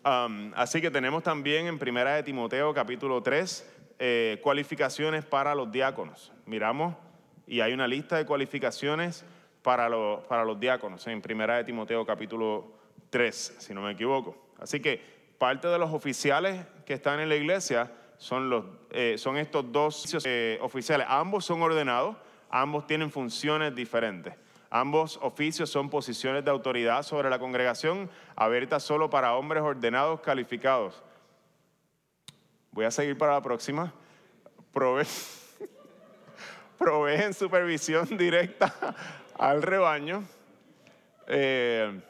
Speaker 2: Um, así que tenemos también en Primera de Timoteo capítulo 3 eh, cualificaciones para los diáconos. Miramos y hay una lista de cualificaciones para, los- para los diáconos en Primera de Timoteo capítulo 3, si no me equivoco. Así que parte de los oficiales que están en la iglesia son, los, eh, son estos dos eh, oficiales. Ambos son ordenados, ambos tienen funciones diferentes. Ambos oficios son posiciones de autoridad sobre la congregación, abiertas solo para hombres ordenados calificados. Voy a seguir para la próxima. Prove- proveen supervisión directa al rebaño. Eh,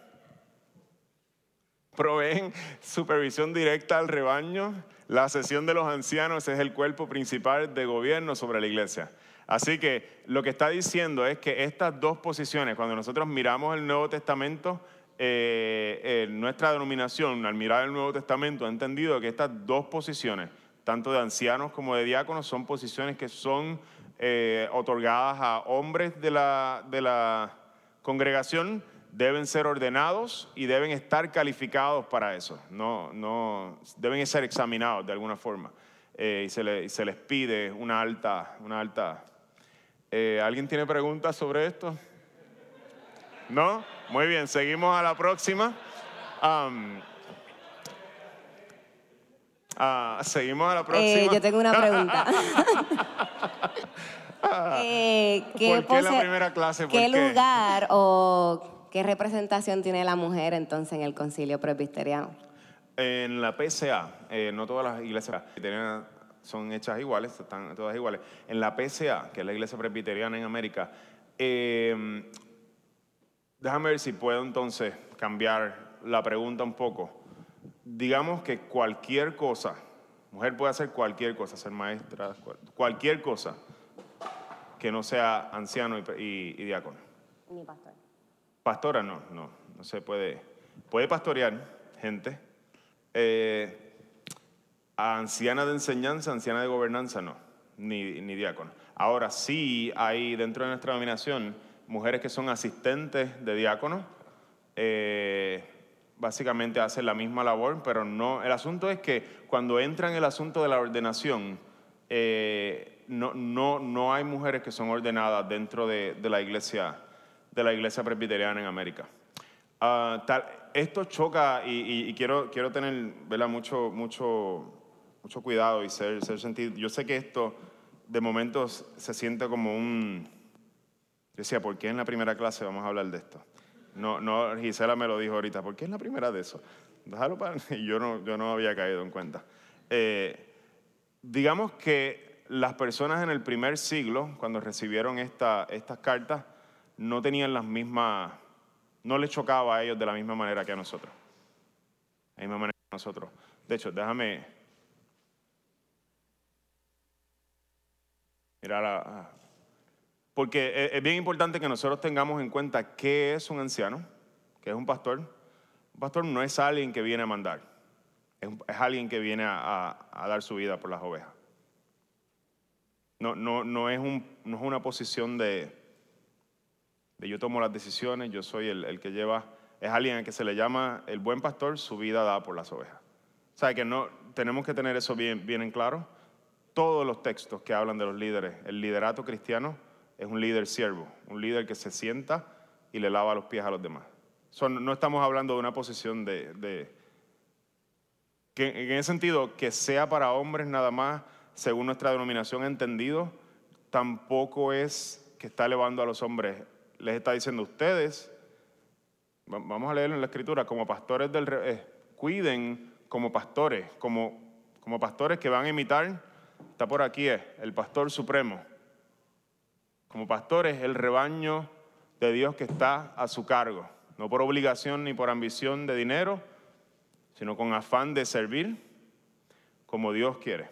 Speaker 2: proveen supervisión directa al rebaño. La sesión de los ancianos es el cuerpo principal de gobierno sobre la iglesia. Así que lo que está diciendo es que estas dos posiciones, cuando nosotros miramos el Nuevo Testamento, eh, eh, nuestra denominación, al mirar el Nuevo Testamento, ha entendido que estas dos posiciones, tanto de ancianos como de diáconos, son posiciones que son eh, otorgadas a hombres de la, de la congregación, deben ser ordenados y deben estar calificados para eso. No, no, deben ser examinados de alguna forma. Eh, y, se le- y se les pide una alta, una alta. Eh, ¿Alguien tiene preguntas sobre esto? ¿No? Muy bien, seguimos a la próxima. Am, ah, seguimos a la próxima.
Speaker 1: Eh, yo tengo una pregunta. Eh, ¿qué,
Speaker 2: ¿Por qué la primera clase? ¿Por
Speaker 1: ¿Qué
Speaker 2: qué?
Speaker 1: lugar o qué representación tiene la mujer entonces en el concilio presbiteriano?
Speaker 2: En la PCA, eh, no todas las iglesias presbiterianas son hechas iguales, están todas iguales. En la PCA, que es la iglesia presbiteriana en América, eh, déjame ver si puedo entonces cambiar la pregunta un poco. Digamos que cualquier cosa, mujer puede hacer cualquier cosa, ser maestra, cual- cualquier cosa que no sea anciano y, y- y diácono.
Speaker 1: Mi pastor.
Speaker 2: Pastora no, no, no se puede. Puede pastorear gente. Eh, anciana de enseñanza, anciana de gobernanza, no, ni, ni diácono. Ahora sí hay dentro de nuestra denominación mujeres que son asistentes de diácono. eh, básicamente hacen la misma labor, pero no. El asunto es que cuando entra en el asunto de la ordenación, eh, no, no, no hay mujeres que son ordenadas dentro de, de la iglesia de la iglesia presbiteriana en América. Ah, esto choca y, quiero, quiero tener. Mucho, mucho, mucho cuidado y ser, ser sentido. Yo sé que esto de momentos se siente como un... Yo decía, ¿por qué en la primera clase vamos a hablar de esto? No, no, Gisela me lo dijo ahorita, ¿por qué en la primera de eso? Déjalo para... Yo no, yo no había caído en cuenta. Eh, digamos que las personas en el primer siglo, cuando recibieron esta- estas cartas, no tenían las mismas, no les chocaba a ellos de la misma manera que a nosotros. De la misma manera que a nosotros. De hecho, déjame mirar a... Porque es, es bien importante que nosotros tengamos en cuenta qué es un anciano, qué es un pastor. Un pastor no es alguien que viene a mandar, es, alguien que viene a, dar su vida por las ovejas. No, no, no es una posición de, de yo tomo las decisiones, yo soy el, que lleva, es alguien al que se le llama el buen pastor, su vida da por las ovejas. O sea que no, tenemos que tener eso bien, en claro. Todos los textos que hablan de los líderes, el liderato cristiano es un líder siervo, un líder que se sienta y le lava los pies a los demás. No estamos hablando de una posición de, de- que en ese sentido, que sea para hombres nada más, según nuestra denominación entendido, tampoco es que está elevando a los hombres les está diciendo ustedes, va- vamos a leerlo en la escritura, como pastores del re- eh, cuiden como pastores, como, como pastores que van a imitar, está por aquí, eh, el pastor supremo. Como pastores, el rebaño de Dios que está a su cargo, no por obligación ni por ambición de dinero, sino con afán de servir como Dios quiere.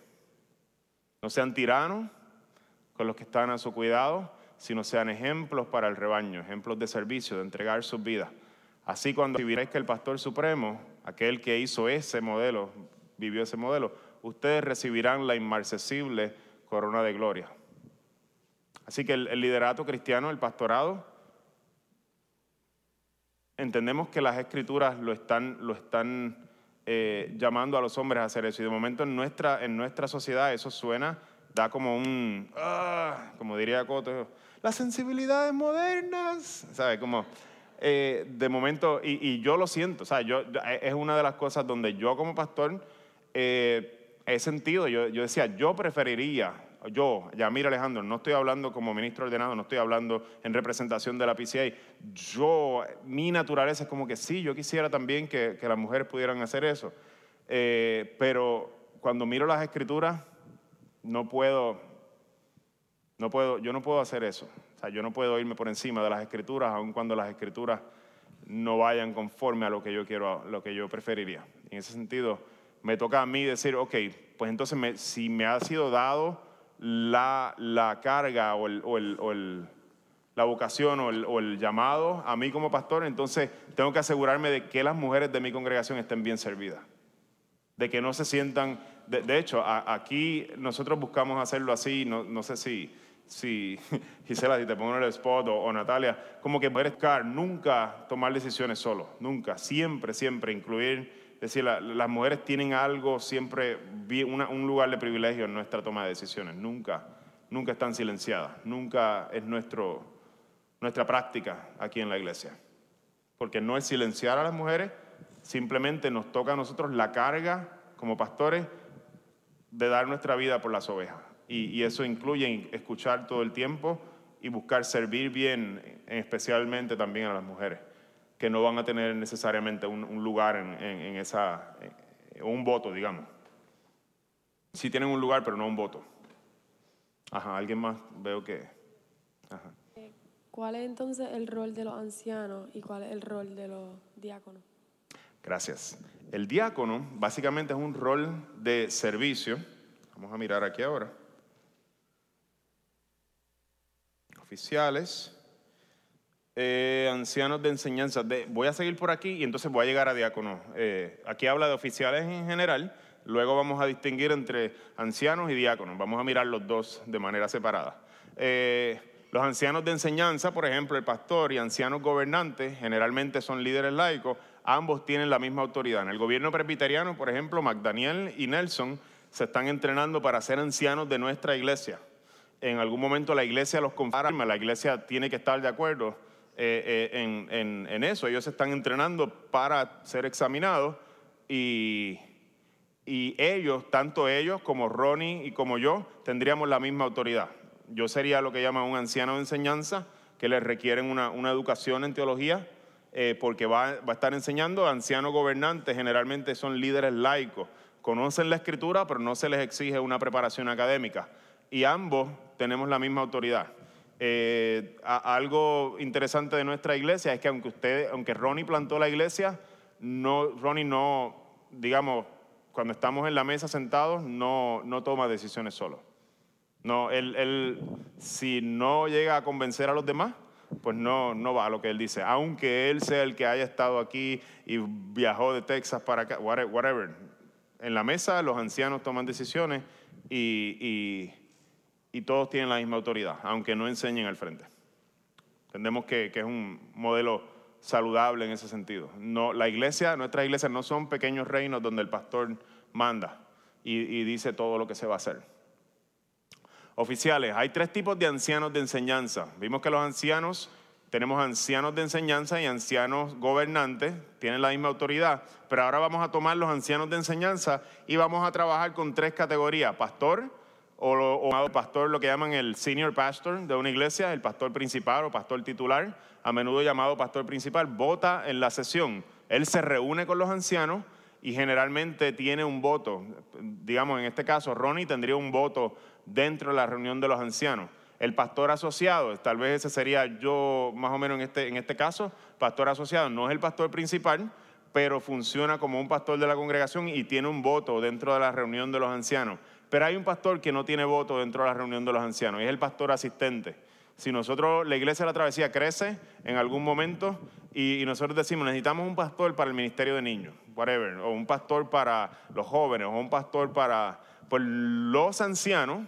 Speaker 2: No sean tiranos con los que están a su cuidado, sino sean ejemplos para el rebaño, ejemplos de servicio, de entregar sus vidas. Así cuando viviréis que el pastor supremo, aquel que hizo ese modelo, vivió ese modelo, ustedes recibirán la inmarcesible corona de gloria. Así que el, el liderato cristiano, el pastorado, entendemos que las escrituras lo están, lo están eh, llamando a los hombres a hacer eso. Y de momento en nuestra, en nuestra sociedad eso suena, da como un, ah, como diría Coto, las sensibilidades modernas, ¿sabes? Como, eh, de momento, y, y yo lo siento, o sea, yo, es una de las cosas donde yo como pastor eh, he sentido, yo, yo decía, yo preferiría, yo, Yamir Alejandro, no estoy hablando como ministro ordenado, no estoy hablando en representación de la PCA, yo, mi naturaleza es como que sí, yo quisiera también que, que las mujeres pudieran hacer eso, Eh, pero cuando miro las escrituras, no puedo, no puedo, yo no puedo hacer eso. O sea, yo no puedo irme por encima de las escrituras, aun cuando las escrituras no vayan conforme a lo que yo quiero, lo que yo preferiría. En ese sentido, me toca a mí decir, ok, pues entonces me- si me ha sido dado la, la carga o, el- o el- o el- la vocación o o el llamado a mí como pastor, entonces tengo que asegurarme de que las mujeres de mi congregación estén bien servidas de que no se sientan, de, de hecho, a- aquí nosotros buscamos hacerlo así, no, no sé si, si Gisela, si te pongo en el spot o, Natalia, como que poder estar, nunca tomar decisiones solo, nunca, siempre, siempre incluir, decir, la- las mujeres tienen algo siempre, un lugar de privilegio en nuestra toma de decisiones, nunca, nunca están silenciadas, nunca es nuestro, nuestra práctica aquí en la iglesia porque no es silenciar a las mujeres, simplemente nos toca a nosotros la carga como pastores de dar nuestra vida por las ovejas. Y, y eso incluye escuchar todo el tiempo y buscar servir bien, eh, especialmente también a las mujeres, que no van a tener necesariamente un, un lugar en, en- en esa, eh, o un voto, digamos. Sí tienen un lugar, pero no un voto. Ajá, alguien más veo que... Ajá.
Speaker 8: ¿Cuál es entonces el rol de los ancianos y cuál es el rol de los diáconos?
Speaker 2: Gracias. El diácono básicamente es un rol de servicio. Vamos a mirar aquí ahora. Oficiales. Eh, ancianos de enseñanza. Voy a seguir por aquí y entonces voy a llegar a diácono. Eh, aquí habla de oficiales en general. Luego vamos a distinguir entre ancianos y diáconos. Vamos a mirar los dos de manera separada. Eh, los ancianos de enseñanza, por ejemplo, el pastor y ancianos gobernantes, generalmente son líderes laicos. Ambos tienen la misma autoridad. En el gobierno presbiteriano, por ejemplo, McDaniel y Nelson se están entrenando para ser ancianos de nuestra iglesia en algún momento la iglesia los confirma, la iglesia tiene que estar de acuerdo eh, eh, en, en- en eso. Ellos se están entrenando para ser examinados y, y ellos, tanto ellos como Ronnie y como yo, tendríamos la misma autoridad. Yo sería lo que llaman un anciano de enseñanza, que les requieren una, una educación en teología, eh, porque va, va a estar enseñando. Ancianos gobernantes generalmente son líderes laicos, conocen la escritura, pero no se les exige una preparación académica. Y ambos tenemos la misma autoridad. Eh, a- algo interesante de nuestra iglesia es que aunque usted, aunque Ronnie plantó la iglesia, no, Ronnie no, digamos, cuando estamos en la mesa sentados, no, no toma decisiones solo. No, él, él, si no llega a convencer a los demás, pues no, no va a lo que él dice. Aunque él sea el que haya estado aquí y viajó de Texas para acá, whate- whatever. En la mesa los ancianos toman decisiones y, y- y todos tienen la misma autoridad, aunque no enseñen al frente. Entendemos que, que es un modelo saludable en ese sentido. No, la iglesia, nuestras iglesias no son pequeños reinos donde el pastor manda y, y dice todo lo que se va a hacer. Oficiales, hay tres tipos de ancianos de enseñanza. Vimos que los ancianos, tenemos ancianos de enseñanza y ancianos gobernantes, tienen la misma autoridad, pero ahora vamos a tomar los ancianos de enseñanza y vamos a trabajar con tres categorías, pastor, o, lo- pastor, lo que llaman el senior pastor de una iglesia, el pastor principal o pastor titular, a menudo llamado pastor principal, vota en la sesión. Él se reúne con los ancianos y generalmente tiene un voto. Digamos, en este caso, Ronnie tendría un voto dentro de la reunión de los ancianos. El pastor asociado, tal vez ese sería yo más o menos en este, en este caso, pastor asociado, no es el pastor principal, pero funciona como un pastor de la congregación y tiene un voto dentro de la reunión de los ancianos. Pero hay un pastor que no tiene voto dentro de la reunión de los ancianos, y es el pastor asistente. Si nosotros, la iglesia de la travesía crece en algún momento y, nosotros decimos, necesitamos un pastor para el ministerio de niños, whatever, o un pastor para los jóvenes, o un pastor para pues, los ancianos,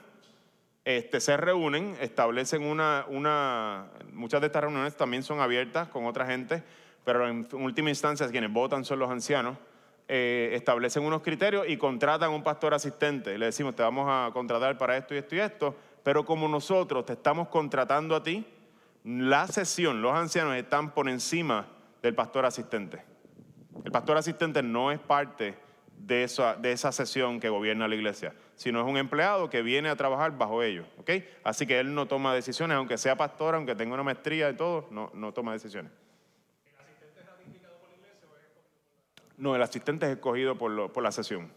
Speaker 2: este, se reúnen, establecen una, una, muchas de estas reuniones también son abiertas con otra gente, pero en última instancia quienes votan son los ancianos, eh, establecen unos criterios y contratan un pastor asistente. Le decimos, te vamos a contratar para esto y esto y esto, pero como nosotros te estamos contratando a ti, la sesión, los ancianos están por encima del pastor asistente. El pastor asistente no es parte de esa, sesión que gobierna la iglesia, sino es un empleado que viene a trabajar bajo ellos. ¿ok? Así que él no toma decisiones, aunque sea pastor, aunque tenga una maestría y todo, no toma decisiones. No, el asistente es escogido por, lo- por la sesión.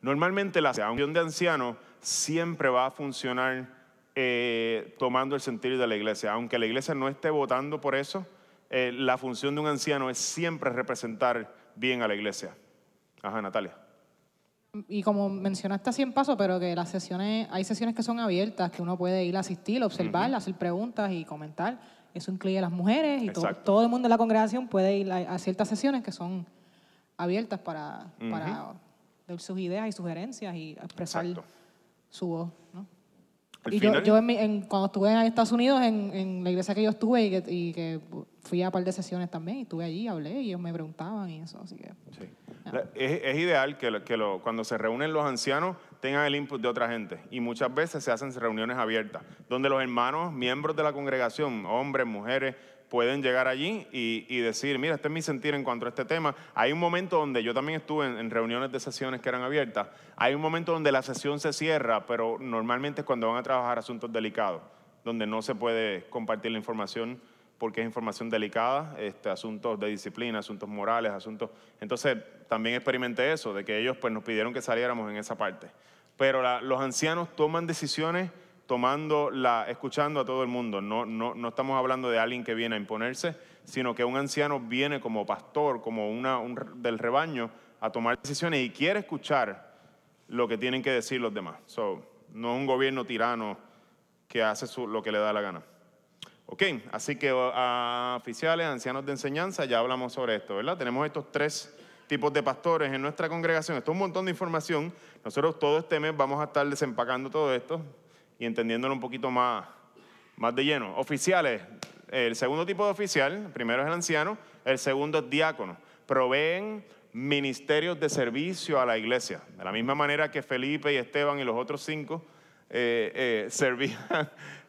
Speaker 2: Normalmente la sesión de ancianos siempre va a funcionar eh, tomando el sentido de la iglesia. Aunque la iglesia no esté votando por eso, eh, la función de un anciano es siempre representar bien a la iglesia. Ajá, Natalia.
Speaker 9: Y como mencionaste así en paso, pero que las sesiones, hay sesiones que son abiertas, que uno puede ir a asistir, observar, hacer preguntas y comentar. Eso incluye a las mujeres y todo, todo el mundo en la congregación puede ir a, a ciertas sesiones que son abiertas para, para dar sus ideas y sugerencias y expresar
Speaker 2: Exacto.
Speaker 9: su voz. ¿no? Y yo,
Speaker 2: final-
Speaker 9: yo en mi- en- cuando estuve en Estados Unidos, en, en la iglesia que yo estuve y que, y que fui a un par de sesiones también, y estuve allí, hablé y ellos me preguntaban y eso, así que...
Speaker 2: Sí. Es, es ideal que, lo- que lo- cuando se reúnen los ancianos tengan el input de otra gente y muchas veces se hacen reuniones abiertas donde los hermanos, miembros de la congregación, hombres, mujeres, pueden llegar allí y, decir, mira, este es mi sentir en cuanto a este tema. Hay un momento donde yo también estuve en, en reuniones de sesiones que eran abiertas, hay un momento donde la sesión se cierra, pero normalmente es cuando van a trabajar asuntos delicados, donde no se puede compartir la información porque es información delicada, este, asuntos de disciplina, asuntos morales, asuntos... Entonces, también experimenté eso, de que ellos pues, nos pidieron que saliéramos en esa parte. Pero la- los ancianos toman decisiones tomando la, escuchando a todo el mundo. No, no, no estamos hablando de alguien que viene a imponerse, sino que un anciano viene como pastor, como una, un del rebaño, a tomar decisiones y quiere escuchar lo que tienen que decir los demás. So, no es un gobierno tirano que hace su- lo que le da la gana. Ok, así que a oficiales, ancianos de enseñanza, ya hablamos sobre esto, ¿verdad? Tenemos estos tres tipos de pastores en nuestra congregación. Esto es un montón de información. Nosotros todo este mes vamos a estar desempacando todo esto y entendiéndolo un poquito más, más de lleno. Oficiales, el segundo tipo de oficial, primero es el anciano, el segundo es diácono. Proveen ministerios de servicio a la iglesia. De la misma manera que Felipe y Esteban y los otros cinco eh, eh,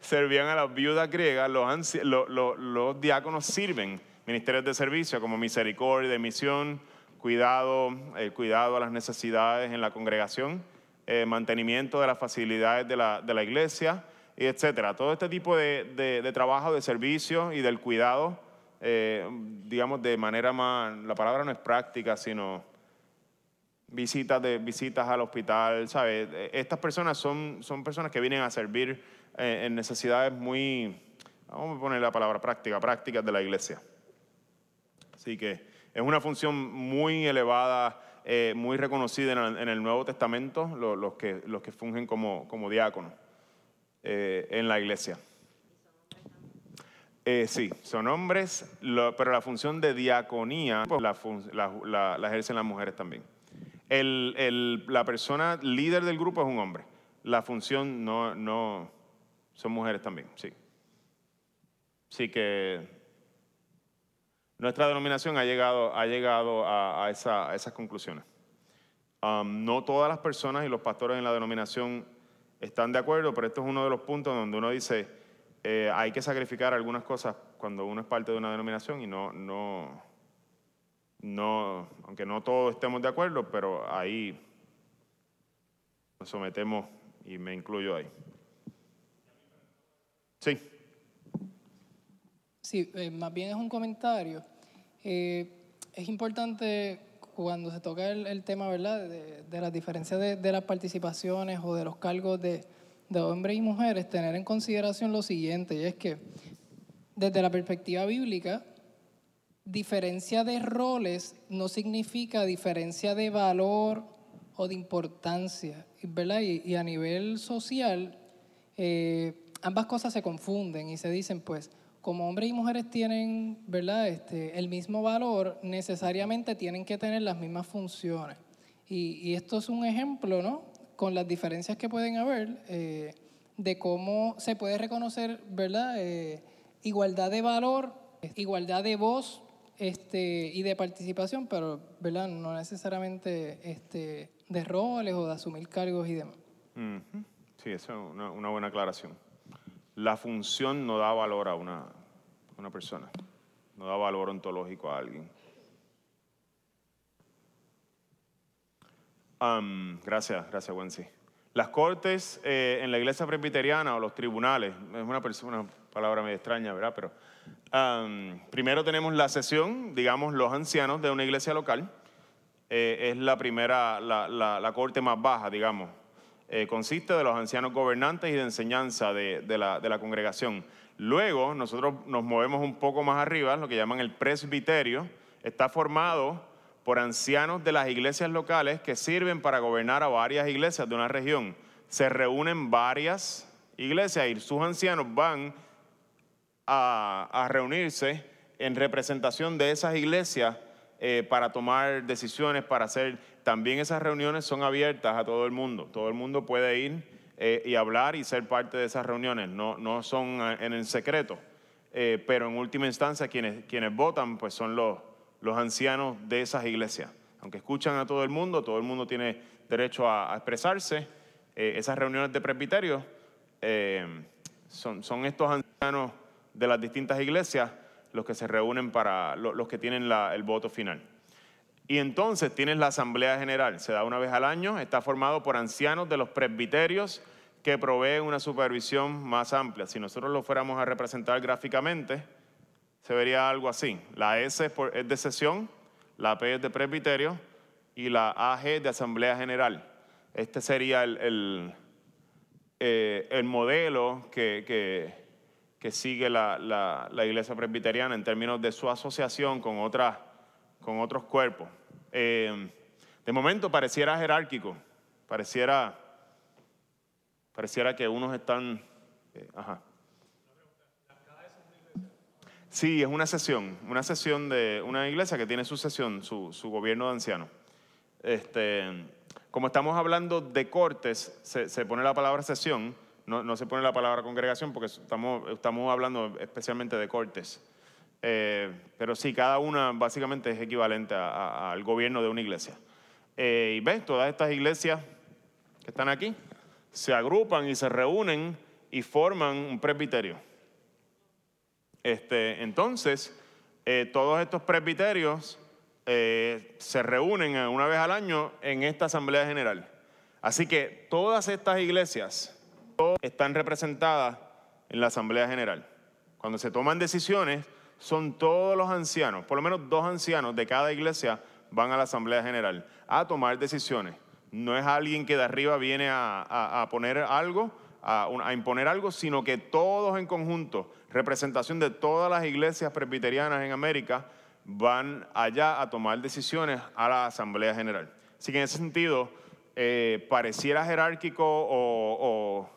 Speaker 2: servían, a las viudas griegas, los, diáconos sirven ministerios de servicio como misericordia, misión, cuidado, el cuidado a las necesidades en la congregación, eh, mantenimiento de las facilidades de la, de la iglesia, y etcétera. Todo este tipo de, de- de trabajo, de servicio y del cuidado, eh, digamos de manera más, la palabra no es práctica, sino visitas, de, visitas al hospital, ¿sabes? Estas personas son, son personas que vienen a servir eh, en necesidades muy, vamos a poner la palabra práctica, prácticas de la iglesia. Así que es una función muy elevada, eh, muy reconocida en el, en el Nuevo Testamento, lo- los, que, los que fungen como, como diáconos eh, en la iglesia. Eh, sí, son hombres, lo- pero la función de diaconía pues, la, la- la- la ejercen las mujeres también. El- el- la persona líder del grupo es un hombre. La función no, no son mujeres también, sí. Así que nuestra denominación ha llegado, ha llegado a, a esa- a esas conclusiones. Um, no todas las personas y los pastores en la denominación están de acuerdo, pero esto es uno de los puntos donde uno dice, eh, hay que sacrificar algunas cosas cuando uno es parte de una denominación y no, no, no, aunque no todos estemos de acuerdo, pero ahí nos sometemos y me incluyo ahí. Sí.
Speaker 10: Sí, eh, más bien es un comentario. Eh, es importante cuando se toca el, el tema, ¿verdad?, de, de las diferencias de, de, las participaciones o de los cargos de, de hombres y mujeres, tener en consideración lo siguiente, y es que desde la perspectiva bíblica, diferencia de roles no significa diferencia de valor o de importancia, ¿verdad? Y, y a nivel social, eh, ambas cosas se confunden y se dicen, pues, como hombres y mujeres tienen, ¿verdad? Este, el mismo valor, necesariamente tienen que tener las mismas funciones. Y, y esto es un ejemplo, ¿no? Con las diferencias que pueden haber eh, de cómo se puede reconocer, ¿verdad? Eh, igualdad de valor, igualdad de voz este, y de participación, pero, ¿verdad? No necesariamente este, de roles o de asumir cargos y demás.
Speaker 2: Uh -huh. Sí, eso es una, una buena aclaración la función no da valor a una, una persona, no da valor ontológico a alguien. Um, gracias, gracias, Wency. Las cortes eh, en la iglesia presbiteriana o los tribunales, es una, una palabra medio extraña, ¿verdad? Pero um, primero tenemos la sesión, digamos, los ancianos de una iglesia local. Eh, es la primera, la, la corte más baja, digamos, eh, consiste de los ancianos gobernantes y de enseñanza de, la, congregación. Luego nosotros nos movemos un poco más arriba, lo que llaman el presbiterio. Está formado por ancianos de las iglesias locales que sirven para gobernar a varias iglesias de una región. Se reúnen varias iglesias y sus ancianos van a, a reunirse en representación de esas iglesias eh, para tomar decisiones, para hacer... También esas reuniones son abiertas a todo el mundo. Todo el mundo puede ir eh, y hablar y ser parte de esas reuniones. No, no son en el secreto. Eh, pero en última instancia quienes, quienes votan pues son los, los ancianos de esas iglesias. Aunque escuchan a todo el mundo, todo el mundo tiene derecho a, expresarse. esas reuniones de presbiterio son, son estos ancianos de las distintas iglesias los que se reúnen para los que tienen el voto final. Y entonces tienes la Asamblea General, se da una vez al año, está formado por ancianos de los presbiterios que proveen una supervisión más amplia. Si nosotros lo fuéramos a representar gráficamente, se vería algo así. La S es de sesión, la P es de presbiterio y la AG de Asamblea General. Este sería el, el, eh, el modelo que, que que sigue la, la, la, iglesia presbiteriana en términos de su asociación con, otras, con otros cuerpos. Eh, de momento pareciera jerárquico, pareciera, pareciera que unos están... Eh, ajá. Sí, es una sesión, una sesión de una iglesia que tiene su sesión, su, gobierno de ancianos. Este, como estamos hablando de cortes, se, pone la palabra sesión, no, se pone la palabra congregación porque estamos hablando especialmente de cortes. Eh, pero sí, cada una básicamente es equivalente a, a, al gobierno de una iglesia. Eh, y ves, todas estas iglesias que están aquí se agrupan y se reúnen y forman un presbiterio. Este, entonces, eh, todos estos presbiterios eh, se reúnen una vez al año en esta asamblea general. Así que todas estas iglesias están representadas en la Asamblea General. Cuando se toman decisiones, son todos los ancianos, por lo menos dos ancianos de cada iglesia van a la Asamblea General a tomar decisiones. No es alguien que de arriba viene a, a, poner algo, a, imponer algo, sino que todos en conjunto, representación de todas las iglesias presbiterianas en América, van allá a tomar decisiones a la Asamblea General. Así que en ese sentido, eh, pareciera jerárquico o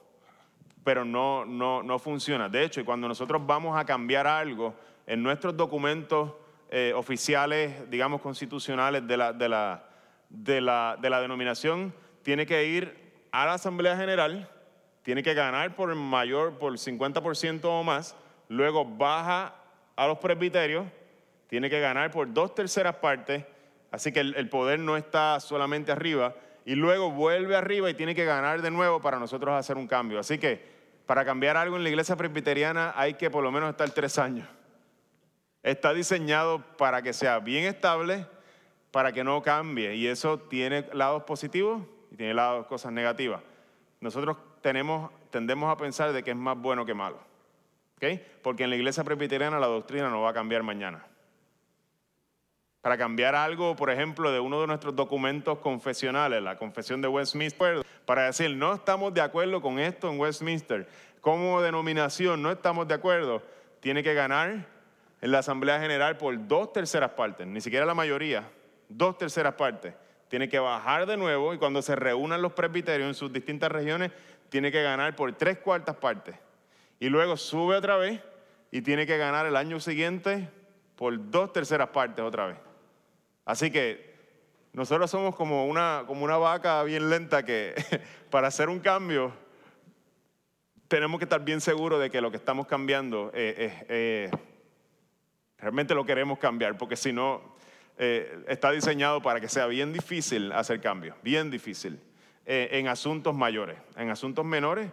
Speaker 2: pero no, no, no funciona. De hecho, cuando nosotros vamos a cambiar algo en nuestros documentos eh, oficiales, digamos, constitucionales de la, de, la, de, la, de la denominación, tiene que ir a la Asamblea General, tiene que ganar por el mayor, por 50% o más, luego baja a los presbiterios, tiene que ganar por dos terceras partes, así que el, el poder no está solamente arriba, y luego vuelve arriba y tiene que ganar de nuevo para nosotros hacer un cambio. Así que para cambiar algo en la iglesia presbiteriana hay que por lo menos estar tres años. Está diseñado para que sea bien estable, para que no cambie. Y eso tiene lados positivos y tiene lados cosas negativas. nosotros tendemos a pensar de que es más bueno que malo. Porque en la iglesia presbiteriana la doctrina no va a cambiar mañana. Para cambiar algo, por ejemplo, de uno de nuestros documentos confesionales, la confesión de Westminster, para decir, no estamos de acuerdo con esto en Westminster, como denominación no estamos de acuerdo, tiene que ganar en la Asamblea General por dos terceras partes, ni siquiera la mayoría, dos terceras partes. Tiene que bajar de nuevo y cuando se reúnan los presbiterios en sus distintas regiones, tiene que ganar por tres cuartas partes. Y luego sube otra vez y tiene que ganar el año siguiente por dos terceras partes otra vez. Así que nosotros somos como una, como una vaca bien lenta que para hacer un cambio tenemos que estar bien seguros de que lo que estamos cambiando eh, realmente lo queremos cambiar, porque si no, eh, está diseñado para que sea bien difícil hacer cambios, bien difícil, en asuntos mayores. En asuntos menores,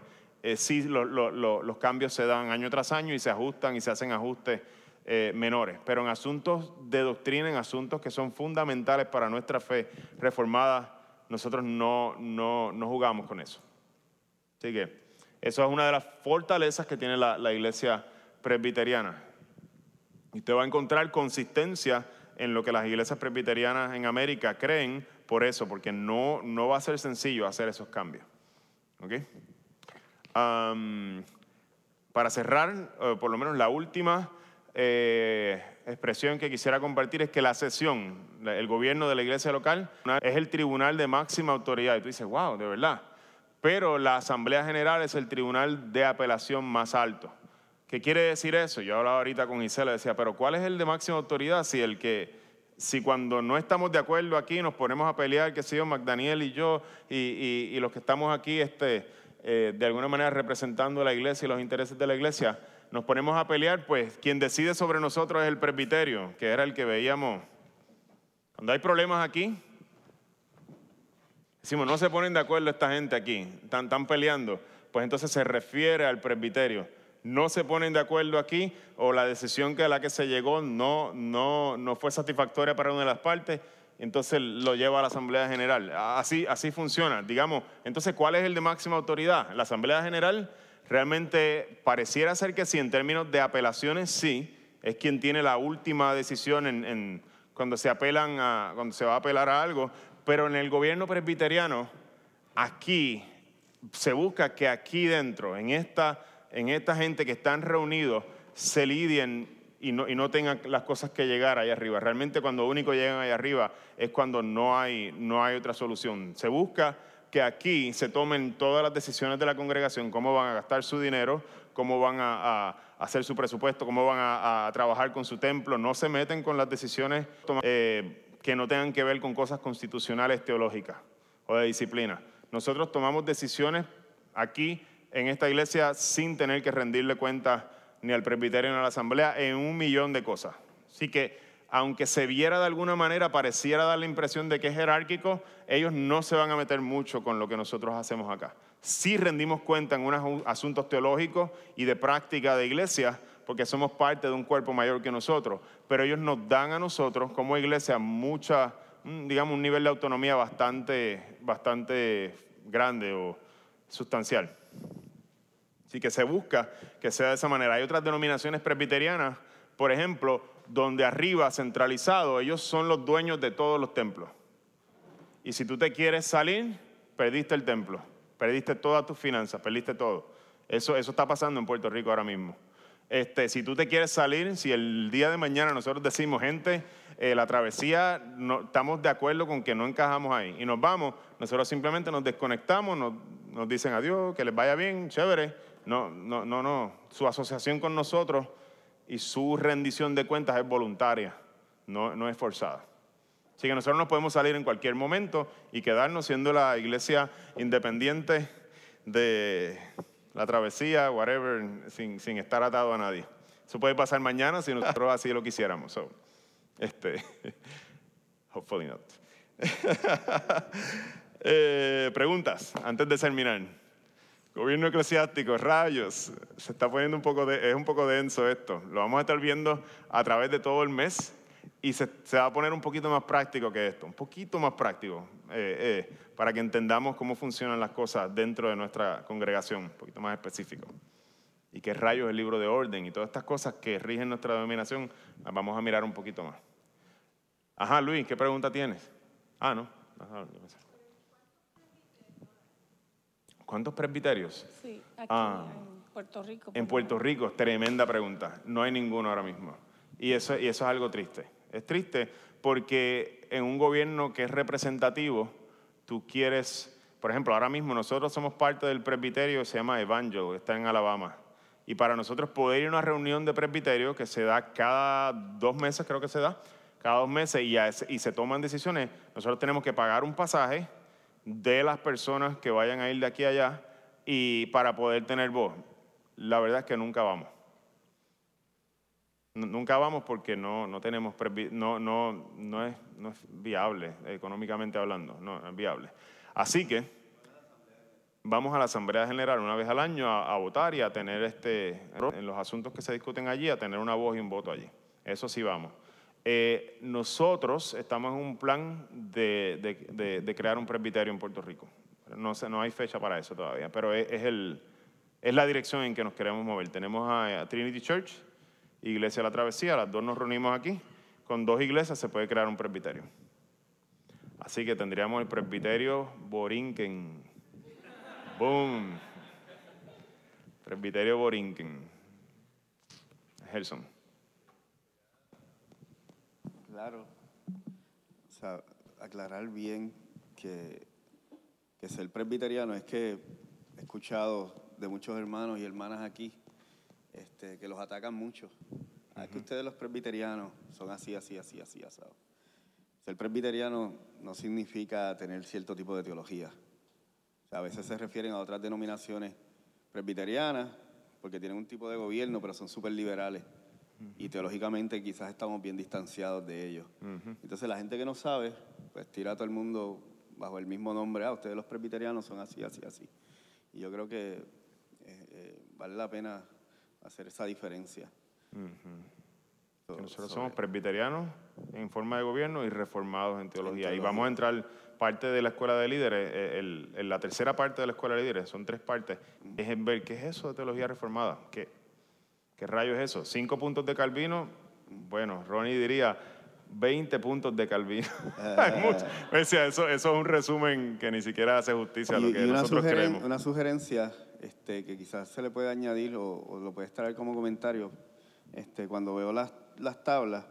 Speaker 2: sí los cambios se dan año tras año y se ajustan y se hacen ajustes menores, pero en asuntos de doctrina, en asuntos que son fundamentales para nuestra fe reformada, nosotros no, no, no jugamos con eso. Así que eso es una de las fortalezas que tiene la, iglesia presbiteriana. Y usted va a encontrar consistencia en lo que las iglesias presbiterianas en América creen por eso, porque no, no va a ser sencillo hacer esos cambios. para cerrar, eh, por lo menos la última eh, expresión que quisiera compartir es que la sesión, el gobierno de la iglesia local, es el tribunal de máxima autoridad. Y tú dices, wow, de verdad pero la Asamblea General es el tribunal de apelación más alto. ¿Qué quiere decir eso? Yo hablaba ahorita con Isela, decía, pero ¿cuál es el de máxima autoridad si el que, si cuando no estamos de acuerdo aquí nos ponemos a pelear, que sé yo, McDaniel y yo, y, los que estamos aquí, este, eh, de alguna manera representando la iglesia y los intereses de la iglesia, nos ponemos a pelear, pues quien decide sobre nosotros es el presbiterio, que era el que veíamos. Cuando hay problemas aquí, Decimos, no se ponen de acuerdo esta gente aquí, están, están peleando. Pues entonces se refiere al presbiterio. No se ponen de acuerdo aquí o la decisión a la que se llegó no, no, no fue satisfactoria para una de las partes, entonces lo lleva a la Asamblea General. Así, así funciona. Digamos, entonces, ¿cuál es el de máxima autoridad? La Asamblea General realmente pareciera ser que sí, en términos de apelaciones, sí, es quien tiene la última decisión en, cuando se apelan a, cuando se va a apelar a algo, pero en el gobierno presbiteriano, aquí se busca que aquí dentro, en esta, en esta gente que están reunidos, se lidien y no, y no, tengan las cosas que llegar allá arriba. Realmente cuando único llegan allá arriba es cuando no hay, no hay otra solución. Se busca que aquí se tomen todas las decisiones de la congregación, cómo van a gastar su dinero, cómo van a, hacer su presupuesto, cómo van a, trabajar con su templo. No se meten con las decisiones. Eh, que no tengan que ver con cosas constitucionales teológicas o de disciplina. Nosotros tomamos decisiones aquí en esta iglesia sin tener que rendirle cuenta ni al presbiterio ni a la asamblea en un millón de cosas. Así que aunque se viera de alguna manera, pareciera dar la impresión de que es jerárquico, ellos no se van a meter mucho con lo que nosotros hacemos acá. Sí rendimos cuenta en unos asuntos teológicos y de práctica de iglesia, porque somos parte de un cuerpo mayor que nosotros, pero ellos nos dan a nosotros como iglesia mucha, digamos, un nivel de autonomía bastante, bastante grande o sustancial. Así que se busca que sea de esa manera. Hay otras denominaciones presbiterianas, por ejemplo, donde arriba, centralizado, ellos son los dueños de todos los templos. Y si tú te quieres salir, perdiste el templo, perdiste todas tus finanzas, perdiste todo. Eso, eso está pasando en Puerto Rico ahora mismo. Este, si tú te quieres salir, si el día de mañana nosotros decimos, gente, eh, la travesía, no, estamos de acuerdo con que no encajamos ahí y nos vamos, nosotros simplemente nos desconectamos, nos, nos dicen adiós, que les vaya bien, chévere. No, no, no, no. Su asociación con nosotros y su rendición de cuentas es voluntaria, no, no es forzada. Así que nosotros nos podemos salir en cualquier momento y quedarnos siendo la iglesia independiente de la travesía, whatever, sin, sin, estar atado a nadie. Eso puede pasar mañana si nosotros así lo quisiéramos. So, este, hopefully not. eh, preguntas antes de terminar. Gobierno eclesiástico, rayos, se está poniendo un poco de, es un poco denso esto. Lo vamos a estar viendo a través de todo el mes y se, se va a poner un poquito más práctico que esto, un poquito más práctico. eh, eh, para que entendamos cómo funcionan las cosas dentro de nuestra congregación, un poquito más específico. Y qué rayos es el libro de orden y todas estas cosas que rigen nuestra denominación, las vamos a mirar un poquito más. Ajá, Luis, ¿qué pregunta tienes? Ah, no. Ajá, yo pensé. ¿Cuántos presbiterios?
Speaker 8: Sí, aquí
Speaker 2: Ah.
Speaker 8: en Puerto Rico.
Speaker 2: En Puerto Rico, tremenda pregunta. No hay ninguno ahora mismo. Y eso, y eso es algo triste. Es triste porque en un gobierno que es representativo, tú quieres, por ejemplo, ahora mismo nosotros somos parte del presbiterio que se llama Evangel, está en Alabama. Y para nosotros poder ir a una reunión de presbiterio que se da cada dos meses, creo que se da, cada dos meses, y, y se toman decisiones, nosotros tenemos que pagar un pasaje de las personas que vayan a ir de aquí a allá y para poder tener voz. La verdad es que nunca vamos. Nunca vamos porque no, no tenemos, no, no, no, es, no es viable, económicamente hablando, no es viable. Así que vamos a la Asamblea General una vez al año a, a votar y a tener este, en los asuntos que se discuten allí, a tener una voz y un voto allí. Eso sí vamos. Eh, nosotros estamos en un plan de, crear un presbiterio en Puerto Rico. No, sé, no hay fecha para eso todavía, pero es la dirección en que nos queremos mover. Tenemos a, a Trinity Church, Iglesia de la Travesía, las dos nos reunimos aquí. Con dos iglesias se puede crear un presbiterio. Así que tendríamos el presbiterio Borinquen. Boom. Presbiterio Borinquen. Gerson.
Speaker 11: Claro. O sea, aclarar bien que, que ser presbiteriano es que he escuchado de muchos hermanos y hermanas aquí este, que los atacan mucho. Ah, Es que ustedes los presbiterianos son así, así, así, así, asado. Ser presbiteriano no significa tener cierto tipo de teología. O sea, a veces se refieren a otras denominaciones presbiterianas porque tienen un tipo de gobierno, pero son súper liberales. Y teológicamente quizás estamos bien distanciados de ellos. Entonces la gente que no sabe, pues tira a todo el mundo bajo el mismo nombre. Ah, ustedes los presbiterianos son así, así, así. Y yo creo que eh, eh, vale la pena hacer esa diferencia.
Speaker 2: Que nosotros somos presbiterianos en forma de gobierno y reformados en teología. Y
Speaker 11: teología.
Speaker 2: vamos a entrar parte de la escuela de líderes, eh, el- el- la tercera parte de la escuela de líderes, son tres partes, es en ver qué es eso de teología reformada. ¿Qué, qué rayo es eso? Cinco puntos de Calvino. Bueno, Ronnie diría 20 puntos de Calvino. Hay mucho. O sea, eso, eso es un resumen que ni siquiera hace justicia a lo
Speaker 11: Y,
Speaker 2: que
Speaker 11: y una,
Speaker 2: nosotros
Speaker 11: sugeren-
Speaker 2: creemos.
Speaker 11: una sugerencia este, que quizás se le puede añadir o, o lo puedes traer como comentario. Este, cuando veo las, las tablas,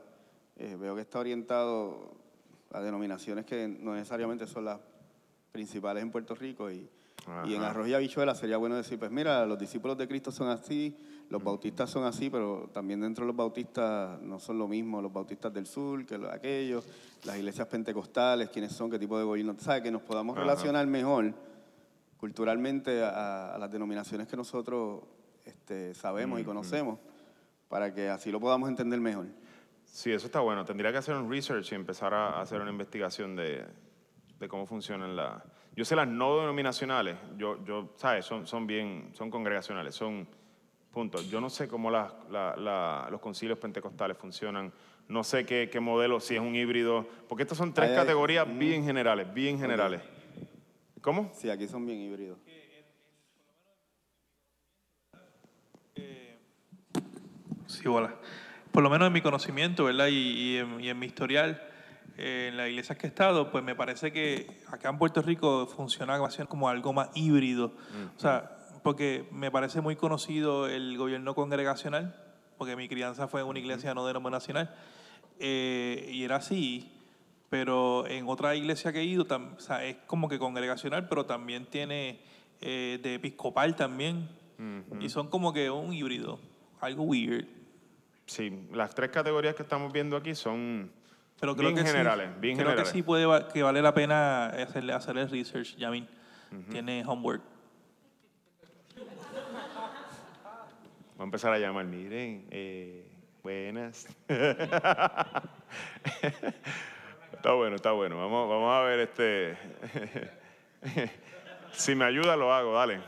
Speaker 11: eh, veo que está orientado a denominaciones que no necesariamente son las principales en Puerto Rico. Y, y en arroz y habichuela sería bueno decir, pues mira, los discípulos de Cristo son así, los bautistas son así, pero también dentro de los bautistas no son lo mismo los bautistas del sur que los, aquellos, las iglesias pentecostales, quiénes son, qué tipo de gobierno, ¿sabes? Que nos podamos
Speaker 2: Ajá.
Speaker 11: relacionar mejor culturalmente a, a las denominaciones que nosotros este, sabemos y conocemos, para que así lo podamos entender mejor.
Speaker 2: Sí, eso está bueno. Tendría que hacer un research y empezar a hacer una investigación de, de cómo funcionan las... Yo sé las no denominacionales, yo, yo ¿sabes? Son, son bien, son congregacionales, son puntos. Yo no sé cómo las- la- la- los concilios pentecostales funcionan, no sé qué, qué modelo, si es un híbrido, porque estas son tres categorías
Speaker 11: mm.
Speaker 2: bien generales, bien generales. ¿Cómo?
Speaker 11: Sí, aquí son bien híbridos.
Speaker 6: Sí, hola. Por lo menos en mi conocimiento, ¿verdad? Y, y en, y en mi historial, eh, en las iglesias que he estado, pues me parece que acá en Puerto Rico funciona como algo más híbrido. O sea, porque me parece muy conocido el gobierno congregacional, porque mi crianza fue en una iglesia no denominacional, eh, y era así. Pero en otra iglesia que he ido, tam- o sea, es como que congregacional, pero también tiene eh, de episcopal también. Y son como que un híbrido, algo weird.
Speaker 2: Sí, las tres categorías que estamos viendo aquí son
Speaker 6: Pero creo
Speaker 2: bien
Speaker 6: que sí-
Speaker 2: generales, bien
Speaker 6: creo
Speaker 2: generales.
Speaker 6: que sí puede que vale la pena hacerle, hacer el research, Yamin. Tiene homework.
Speaker 2: Voy a empezar a llamar, miren, eh, buenas. está bueno, está bueno. Vamos, vamos a ver este. si me ayuda, lo hago, dale.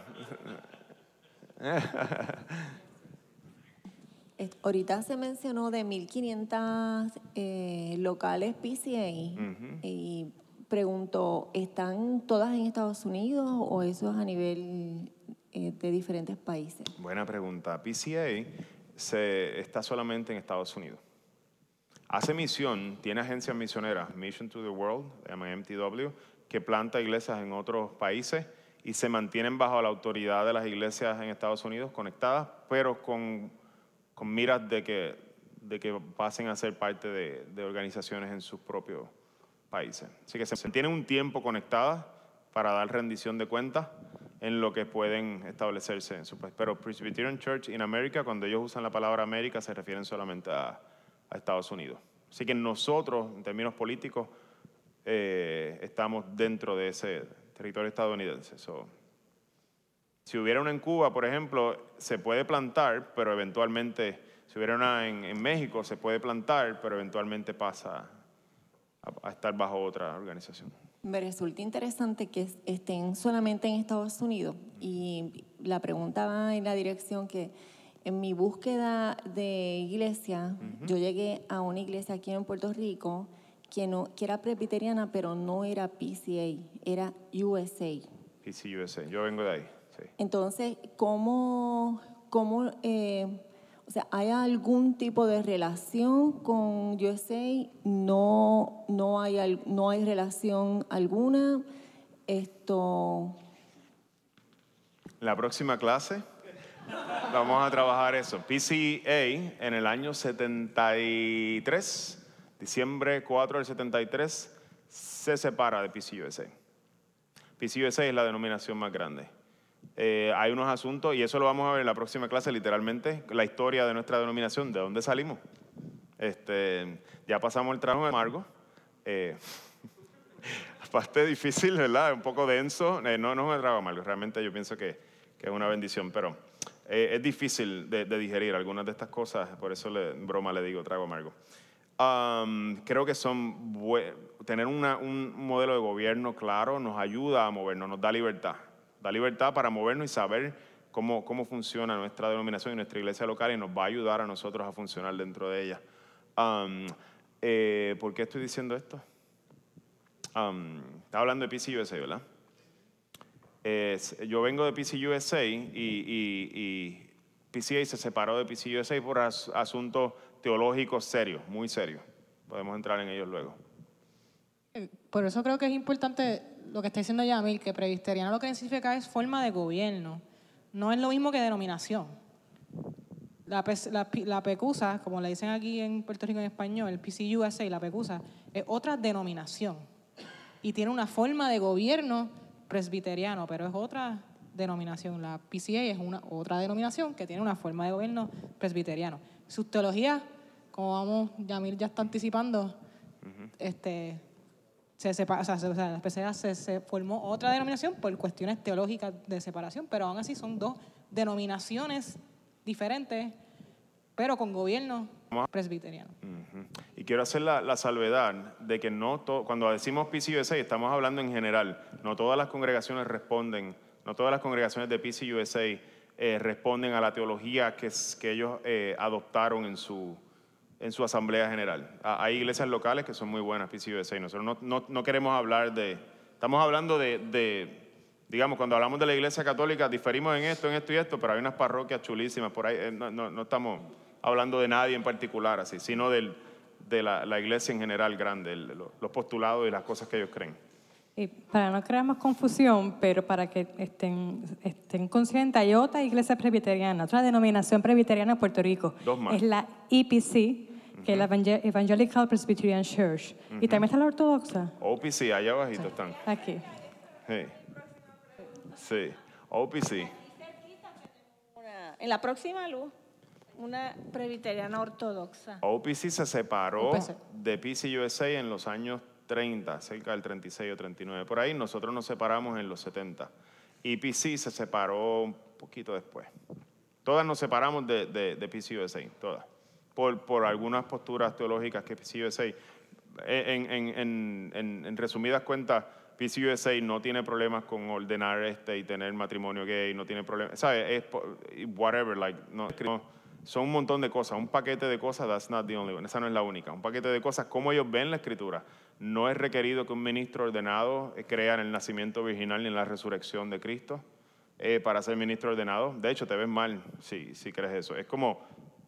Speaker 1: Eh, Ahorita se mencionó de 1.500 eh, locales PCA y
Speaker 12: pregunto, ¿están todas en Estados Unidos o eso es a nivel eh, de diferentes países?
Speaker 2: Buena pregunta. PCA se, está solamente en Estados Unidos. Hace misión, tiene agencias misioneras, Mission to the World, MTW, que planta iglesias en otros países y se mantienen bajo la autoridad de las iglesias en Estados Unidos conectadas, pero con, con miras de que, de que pasen a ser parte de, de organizaciones en sus propios países. Así que se mantienen un tiempo conectadas para dar rendición de cuentas en lo que pueden establecerse en su país. Pero Presbyterian Church in America, cuando ellos usan la palabra América, se refieren solamente a, a Estados Unidos. Así que nosotros, en términos políticos, eh, estamos dentro de ese territorio estadounidense. So, si hubiera una en Cuba, por ejemplo, se puede plantar, pero eventualmente, si hubiera una en, en México, se puede plantar, pero eventualmente pasa a, a estar bajo otra organización.
Speaker 12: Me resulta interesante que estén solamente en Estados Unidos y la pregunta va en la dirección que en mi búsqueda de iglesia, yo llegué a una iglesia aquí en Puerto Rico que, no, que era presbiteriana, pero no era PCA, era USA.
Speaker 2: PCUSA, yo vengo de ahí. Sí.
Speaker 12: Entonces, ¿cómo, cómo eh, o sea, hay algún tipo de relación con USA? No, no, hay, no hay relación alguna. Esto,
Speaker 2: La próxima clase vamos a trabajar eso. PCA en el año 73, diciembre 4 del 73, se separa de PCUSA. PCUSA es la denominación más grande. Eh, hay unos asuntos, y eso lo vamos a ver en la próxima clase, literalmente, la historia de nuestra denominación, de dónde salimos. Este, ya pasamos el trabajo amargo. Eh, Parte difícil, ¿verdad? Un poco denso. Eh, no, no es un trago amargo, realmente yo pienso que, que es una bendición, pero eh, es difícil de, de digerir algunas de estas cosas, por eso le, broma le digo trago amargo. Am, creo que son tener una- un modelo de gobierno claro nos ayuda a movernos, nos da libertad. Da libertad para movernos y saber cómo, cómo funciona nuestra denominación y nuestra iglesia local y nos va a ayudar a nosotros a funcionar dentro de ella. Eh, ¿Por qué estoy diciendo esto? Um, estaba hablando de PCUSA, ¿verdad? Yo vengo de PCUSA y, y, PCA se separó de PCUSA por as- asuntos teológicos serios, muy serios. Podemos entrar en ellos luego.
Speaker 9: Por eso creo que es importante lo que está diciendo Yamil, que presbiteriano lo que significa es forma de gobierno. No es lo mismo que denominación. La PECUSA, como le dicen aquí en Puerto Rico en español, el PCUSA y la PECUSA, es otra denominación. Y tiene una forma de gobierno presbiteriano, pero es otra denominación. La PCA es una otra denominación que tiene una forma de gobierno presbiteriano. Sus teologías, como vamos, Yamil ya está anticipando, este, se sepa- o sea, se- o sea, la PCA se, se formó otra denominación por cuestiones teológicas de separación, pero aún así son dos denominaciones diferentes, pero con gobierno presbiteriano.
Speaker 2: Y quiero hacer la, la salvedad de que no to- cuando decimos PCUSA estamos hablando en general. No todas las congregaciones responden, no todas las congregaciones de PCUSA eh, responden a la teología que, que ellos eh, adoptaron en su, en su asamblea general. Hay iglesias locales que son muy buenas, PCUSA. Nosotros no, no- no queremos hablar de... Estamos hablando de, de- digamos, cuando hablamos de la iglesia católica, diferimos en esto, en esto y esto, pero hay unas parroquias chulísimas por ahí. eh, no, no- estamos hablando de nadie en particular, así, sino del- de la, iglesia en general grande, los postulados y las cosas que ellos creen.
Speaker 13: Y para no crear más confusión, pero para que estén, estén conscientes, hay otra iglesia presbiteriana, otra denominación presbiteriana en Puerto Rico.
Speaker 2: Dos más.
Speaker 13: Es la EPC, que es la Evangel- Evangelical Presbyterian Church. Y también está la ortodoxa,
Speaker 2: OPC, allá abajito están.
Speaker 13: aquí.
Speaker 2: Sí. Sí, OPC.
Speaker 14: En la próxima luz, una presbiteriana ortodoxa.
Speaker 2: OPC se separó
Speaker 14: UPC.
Speaker 2: de PCUSA en los años 30, cerca del 36 o 39. Por ahí nosotros nos separamos en los 70. EPC se separó un poquito después. Todas nos separamos de, de, de PCUSA, todas. Por, por algunas posturas teológicas que PCUSA, en, en, en, en, en resumidas cuentas, PCUSA no tiene problemas con ordenar este y tener matrimonio gay, no tiene problemas, ¿sabes? Es whatever, like, no, son un montón de cosas, un paquete de cosas, that's not the only one, esa no es la única, un paquete de cosas, cómo ellos ven la escritura, No es requerido que un ministro ordenado crea en el nacimiento virginal ni en la resurrección de Cristo eh, para ser ministro ordenado. De hecho, te ves mal si, si crees eso. Es como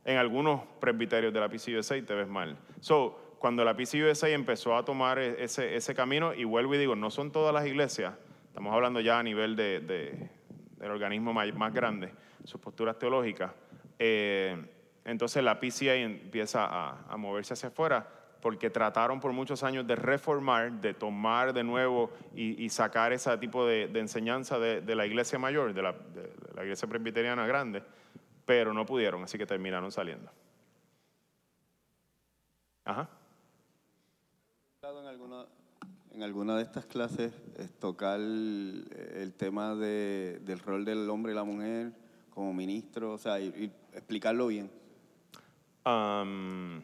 Speaker 2: en algunos presbiterios de la PCUSA te ves mal. So, cuando la PCUSA empezó a tomar e, ese, camino, y vuelvo y digo, no son todas las iglesias, estamos hablando ya a nivel de, de- del organismo más, más grande, sus posturas teológicas, eh, entonces la PCA empieza a, a moverse hacia afuera porque trataron por muchos años de reformar, de tomar de nuevo y, y sacar ese tipo de, de enseñanza de, de la iglesia mayor, de la, de la iglesia presbiteriana grande, pero no pudieron, así que terminaron saliendo. Ajá.
Speaker 11: en alguna, en alguna de estas clases es tocar el, tema de- del rol del hombre y la mujer como ministro, o sea, y, y explicarlo bien.
Speaker 2: Am,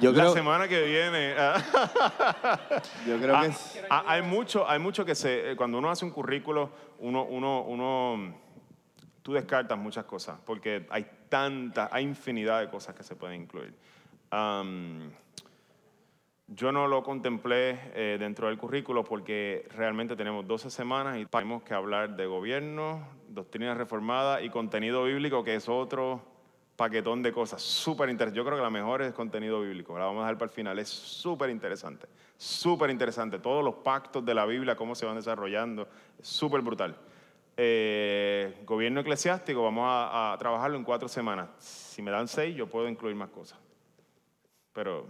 Speaker 11: Yo
Speaker 2: la
Speaker 11: creo-
Speaker 2: semana que viene.
Speaker 11: Yo creo que
Speaker 2: Ah,
Speaker 11: es-
Speaker 2: ah, hay mucho, hay mucho que se. eh, Cuando uno hace un currículo, uno, uno, uno, tú descartas muchas cosas, porque hay tantas, hay infinidad de cosas que se pueden incluir. Am, yo no lo contemplé eh, dentro del currículo porque realmente tenemos 12 semanas y tenemos que hablar de gobierno, doctrina reformada y contenido bíblico, que es otro paquetón de cosas. Súper interesante. Yo creo que la mejor es contenido bíblico. La vamos a dejar para el final. Es súper interesante. Súper interesante. Todos los pactos de la Biblia, cómo se van desarrollando. Es súper brutal. Eh, gobierno eclesiástico, vamos a, trabajarlo en cuatro semanas. Si me dan seis, yo puedo incluir más cosas. Pero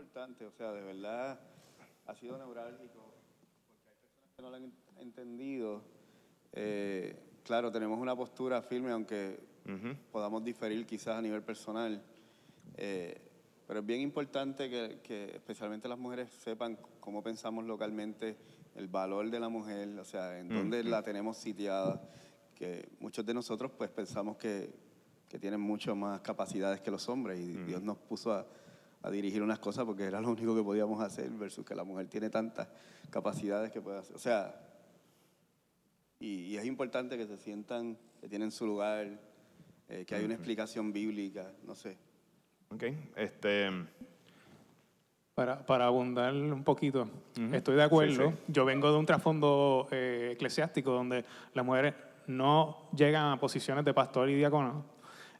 Speaker 11: importante, o sea, de verdad ha sido neurálgico, porque hay personas que no lo han ent- entendido. Eh, claro, tenemos una postura firme, aunque podamos diferir quizás a nivel personal, eh, pero es bien importante que, que especialmente las mujeres sepan cómo pensamos localmente el valor de la mujer, o sea, en dónde
Speaker 2: Ujú.
Speaker 11: la tenemos sitiada, que muchos de nosotros pues pensamos que, que tienen mucho más capacidades que los hombres y Dios nos puso a, a dirigir unas cosas porque era lo único que podíamos hacer versus que la mujer tiene tantas capacidades que puede hacer. O sea, y, y es importante que se sientan que tienen su lugar, eh, que hay una explicación bíblica, no sé.
Speaker 2: Ok, este...
Speaker 3: Para, para abundar un poquito,
Speaker 2: Ujú.
Speaker 3: estoy de acuerdo.
Speaker 2: Sí,
Speaker 3: Yo vengo de un trasfondo eh, eclesiástico donde las mujeres no llegan a posiciones de pastor y diácono,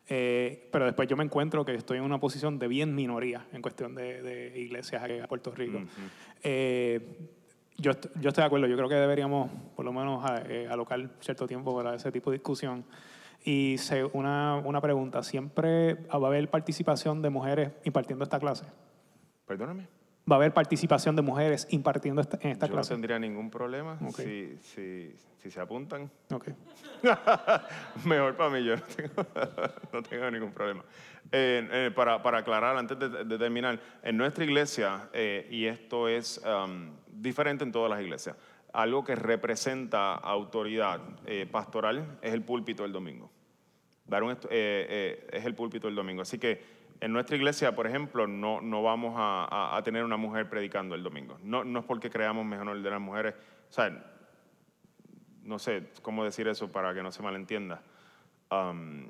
Speaker 3: eh, pero después yo me encuentro que estoy en una posición de bien minoría en cuestión de, de iglesias aquí a Puerto Rico. Eh, yo, yo estoy de acuerdo, yo creo que deberíamos por lo menos eh, alocar cierto tiempo para ese tipo de discusión. Y se- una, una pregunta, ¿siempre va a haber participación de mujeres impartiendo esta clase?
Speaker 2: Perdóname.
Speaker 3: ¿Va a haber participación de mujeres impartiendo esta- en esta
Speaker 2: Yo
Speaker 3: clase?
Speaker 2: no tendría ningún problema
Speaker 3: Ok.
Speaker 2: si, si, si se apuntan.
Speaker 3: Ok.
Speaker 2: Mejor para mí, yo no tengo, no tengo ningún problema. Eh, eh, para, para aclarar, antes de, de terminar, en nuestra iglesia, eh, y esto es um, diferente en todas las iglesias, algo que representa autoridad eh, pastoral es el púlpito el domingo. Dar un eh, eh, es el púlpito el domingo. Así que en nuestra iglesia, por ejemplo, no, no vamos a, a- a tener una mujer predicando el domingo. No, no es porque creamos mejor de las mujeres. O sea, no sé cómo decir eso para que no se malentienda. Um,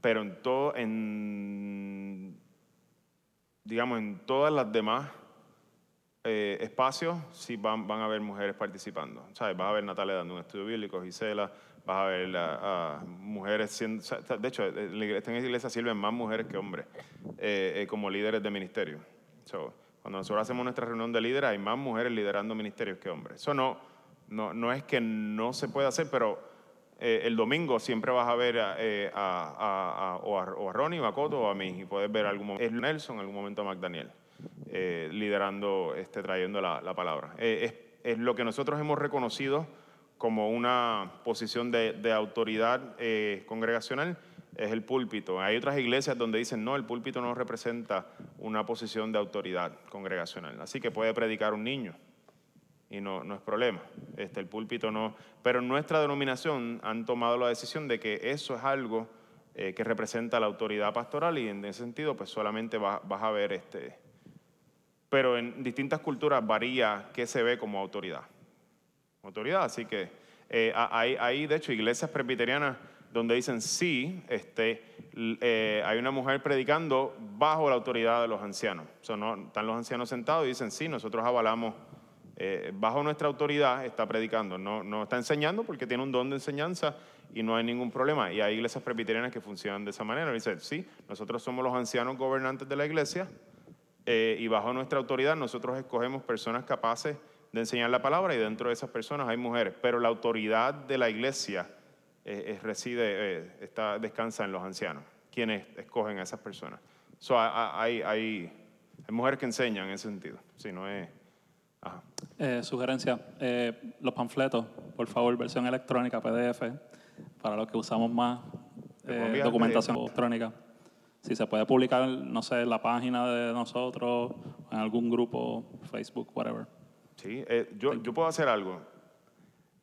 Speaker 2: pero en todo, en, digamos, en todas las demás eh, espacios sí van, van a haber mujeres participando. ¿Sabes? Vas a ver Natalia dando un estudio bíblico, Gisela, vas a ver a, a mujeres siendo... De hecho, en la iglesia- sirven más mujeres que hombres eh, eh, como líderes de ministerio. So, cuando nosotros hacemos nuestra reunión de líderes, hay más mujeres liderando ministerios que hombres. Eso no, no, no es que no se pueda hacer, pero eh, el domingo siempre vas a ver a, eh, a- a- a- o, a, o a Ronnie o a Coto o a mí, y puedes ver algún momento, es Nelson, en algún momento a McDaniel, eh, liderando, este, trayendo la, la palabra. Eh, es, es lo que nosotros hemos reconocido como una posición de, autoridad eh, congregacional, es el púlpito. Hay otras iglesias donde dicen, no, el púlpito no representa una posición de autoridad congregacional. Así que puede predicar un niño y no, no es problema. Este, el púlpito no. Pero en nuestra denominación han tomado la decisión de que eso es algo eh, que representa la autoridad pastoral y en ese sentido, pues solamente vas, vas a ver este. Pero en distintas culturas varía qué se ve como autoridad. Autoridad, así que eh, hay, hay, de hecho, iglesias presbiterianas donde dicen sí, este, eh, hay una mujer predicando bajo la autoridad de los ancianos. O no, están los ancianos sentados y dicen, sí, nosotros avalamos, eh, bajo nuestra autoridad está predicando. No, no está enseñando porque tiene un don de enseñanza y no hay ningún problema. Y hay iglesias presbiterianas que funcionan de esa manera. Dicen, sí, nosotros somos los ancianos gobernantes de la iglesia eh, y bajo nuestra autoridad nosotros escogemos personas capaces de enseñar la palabra y dentro de esas personas hay mujeres. Pero la autoridad de la iglesia eh, eh, reside, eh, está, descansa en los ancianos, quienes escogen a esas personas. So, hay, hay, hay mujeres que enseñan en ese sentido. Si no es. Ajá.
Speaker 7: Eh, sugerencia, eh, los panfletos, por favor, versión electrónica, PDF, para los que usamos más eh, documentación electrónica. Si se puede publicar, no sé, en la página de nosotros, en algún grupo, Facebook, whatever.
Speaker 2: Sí, eh, yo, yo puedo hacer algo.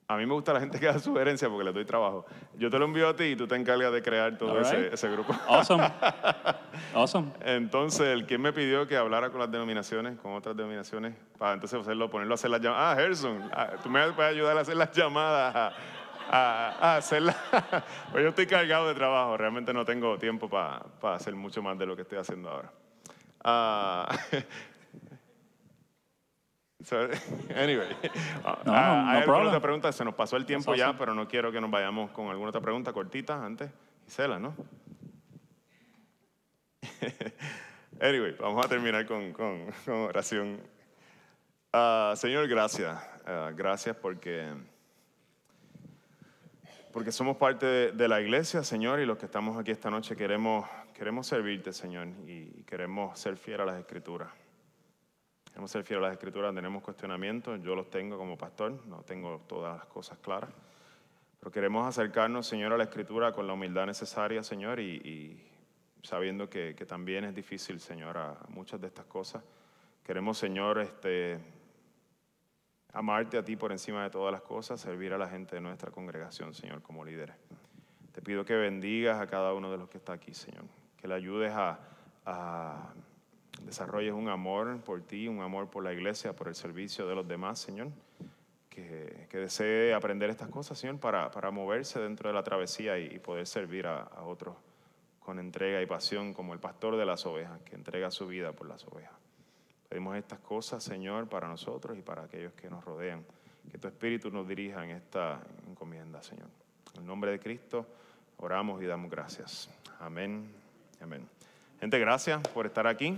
Speaker 2: A mí me gusta la gente que da sugerencias porque les doy trabajo. Yo te lo envío a ti y tú te encargas de crear todo ese, grupo.
Speaker 7: Awesome. Awesome.
Speaker 2: Entonces, el quien me pidió que hablara con las denominaciones, con otras denominaciones, para entonces hacerlo, ponerlo a hacer las llamadas. Ah, Gerson, ah, tú me puedes ayudar a hacer las llamadas, a, a, a hacerlas. pues yo estoy cargado de trabajo, realmente no tengo tiempo para hacer mucho más de lo que estoy haciendo ahora. Ah, so, anyway,
Speaker 7: No,
Speaker 2: ah,
Speaker 7: no
Speaker 2: hay alguna otra pregunta, se nos pasó el tiempo ya, pero no quiero que nos vayamos con alguna otra pregunta cortita antes. Gisela, ¿no? Anyway, vamos a terminar con, con- con oración. Ah, Señor, gracias. Ah, gracias porque, porque somos parte de, de la iglesia, Señor, y los que estamos aquí esta noche queremos, queremos servirte, Señor, y, queremos ser fieles a las escrituras. Queremos ser fieles a las escrituras, tenemos cuestionamientos, yo los tengo como pastor, no tengo todas las cosas claras. Pero queremos acercarnos, Señor, a la Escritura con la humildad necesaria, Señor, y, y sabiendo que, que también es difícil, Señor, a muchas de estas cosas. Queremos, Señor, este, amarte a ti por encima de todas las cosas, servir a la gente de nuestra congregación, Señor, como líderes. Te pido que bendigas a cada uno de los que está aquí, Señor. Que le ayudes a, a desarrolles un amor por ti, un amor por la iglesia, por el servicio de los demás, Señor que, que desee aprender estas cosas, Señor, para, para moverse dentro de la travesía y, y poder servir a, a otros con entrega y pasión, como el pastor de las ovejas, que entrega su vida por las ovejas. Pedimos estas cosas, Señor, para nosotros y para aquellos que nos rodean. Que tu Espíritu nos dirija en esta encomienda, Señor. En el nombre de Cristo oramos y damos gracias. Amén. Amén. Gente, gracias por estar aquí.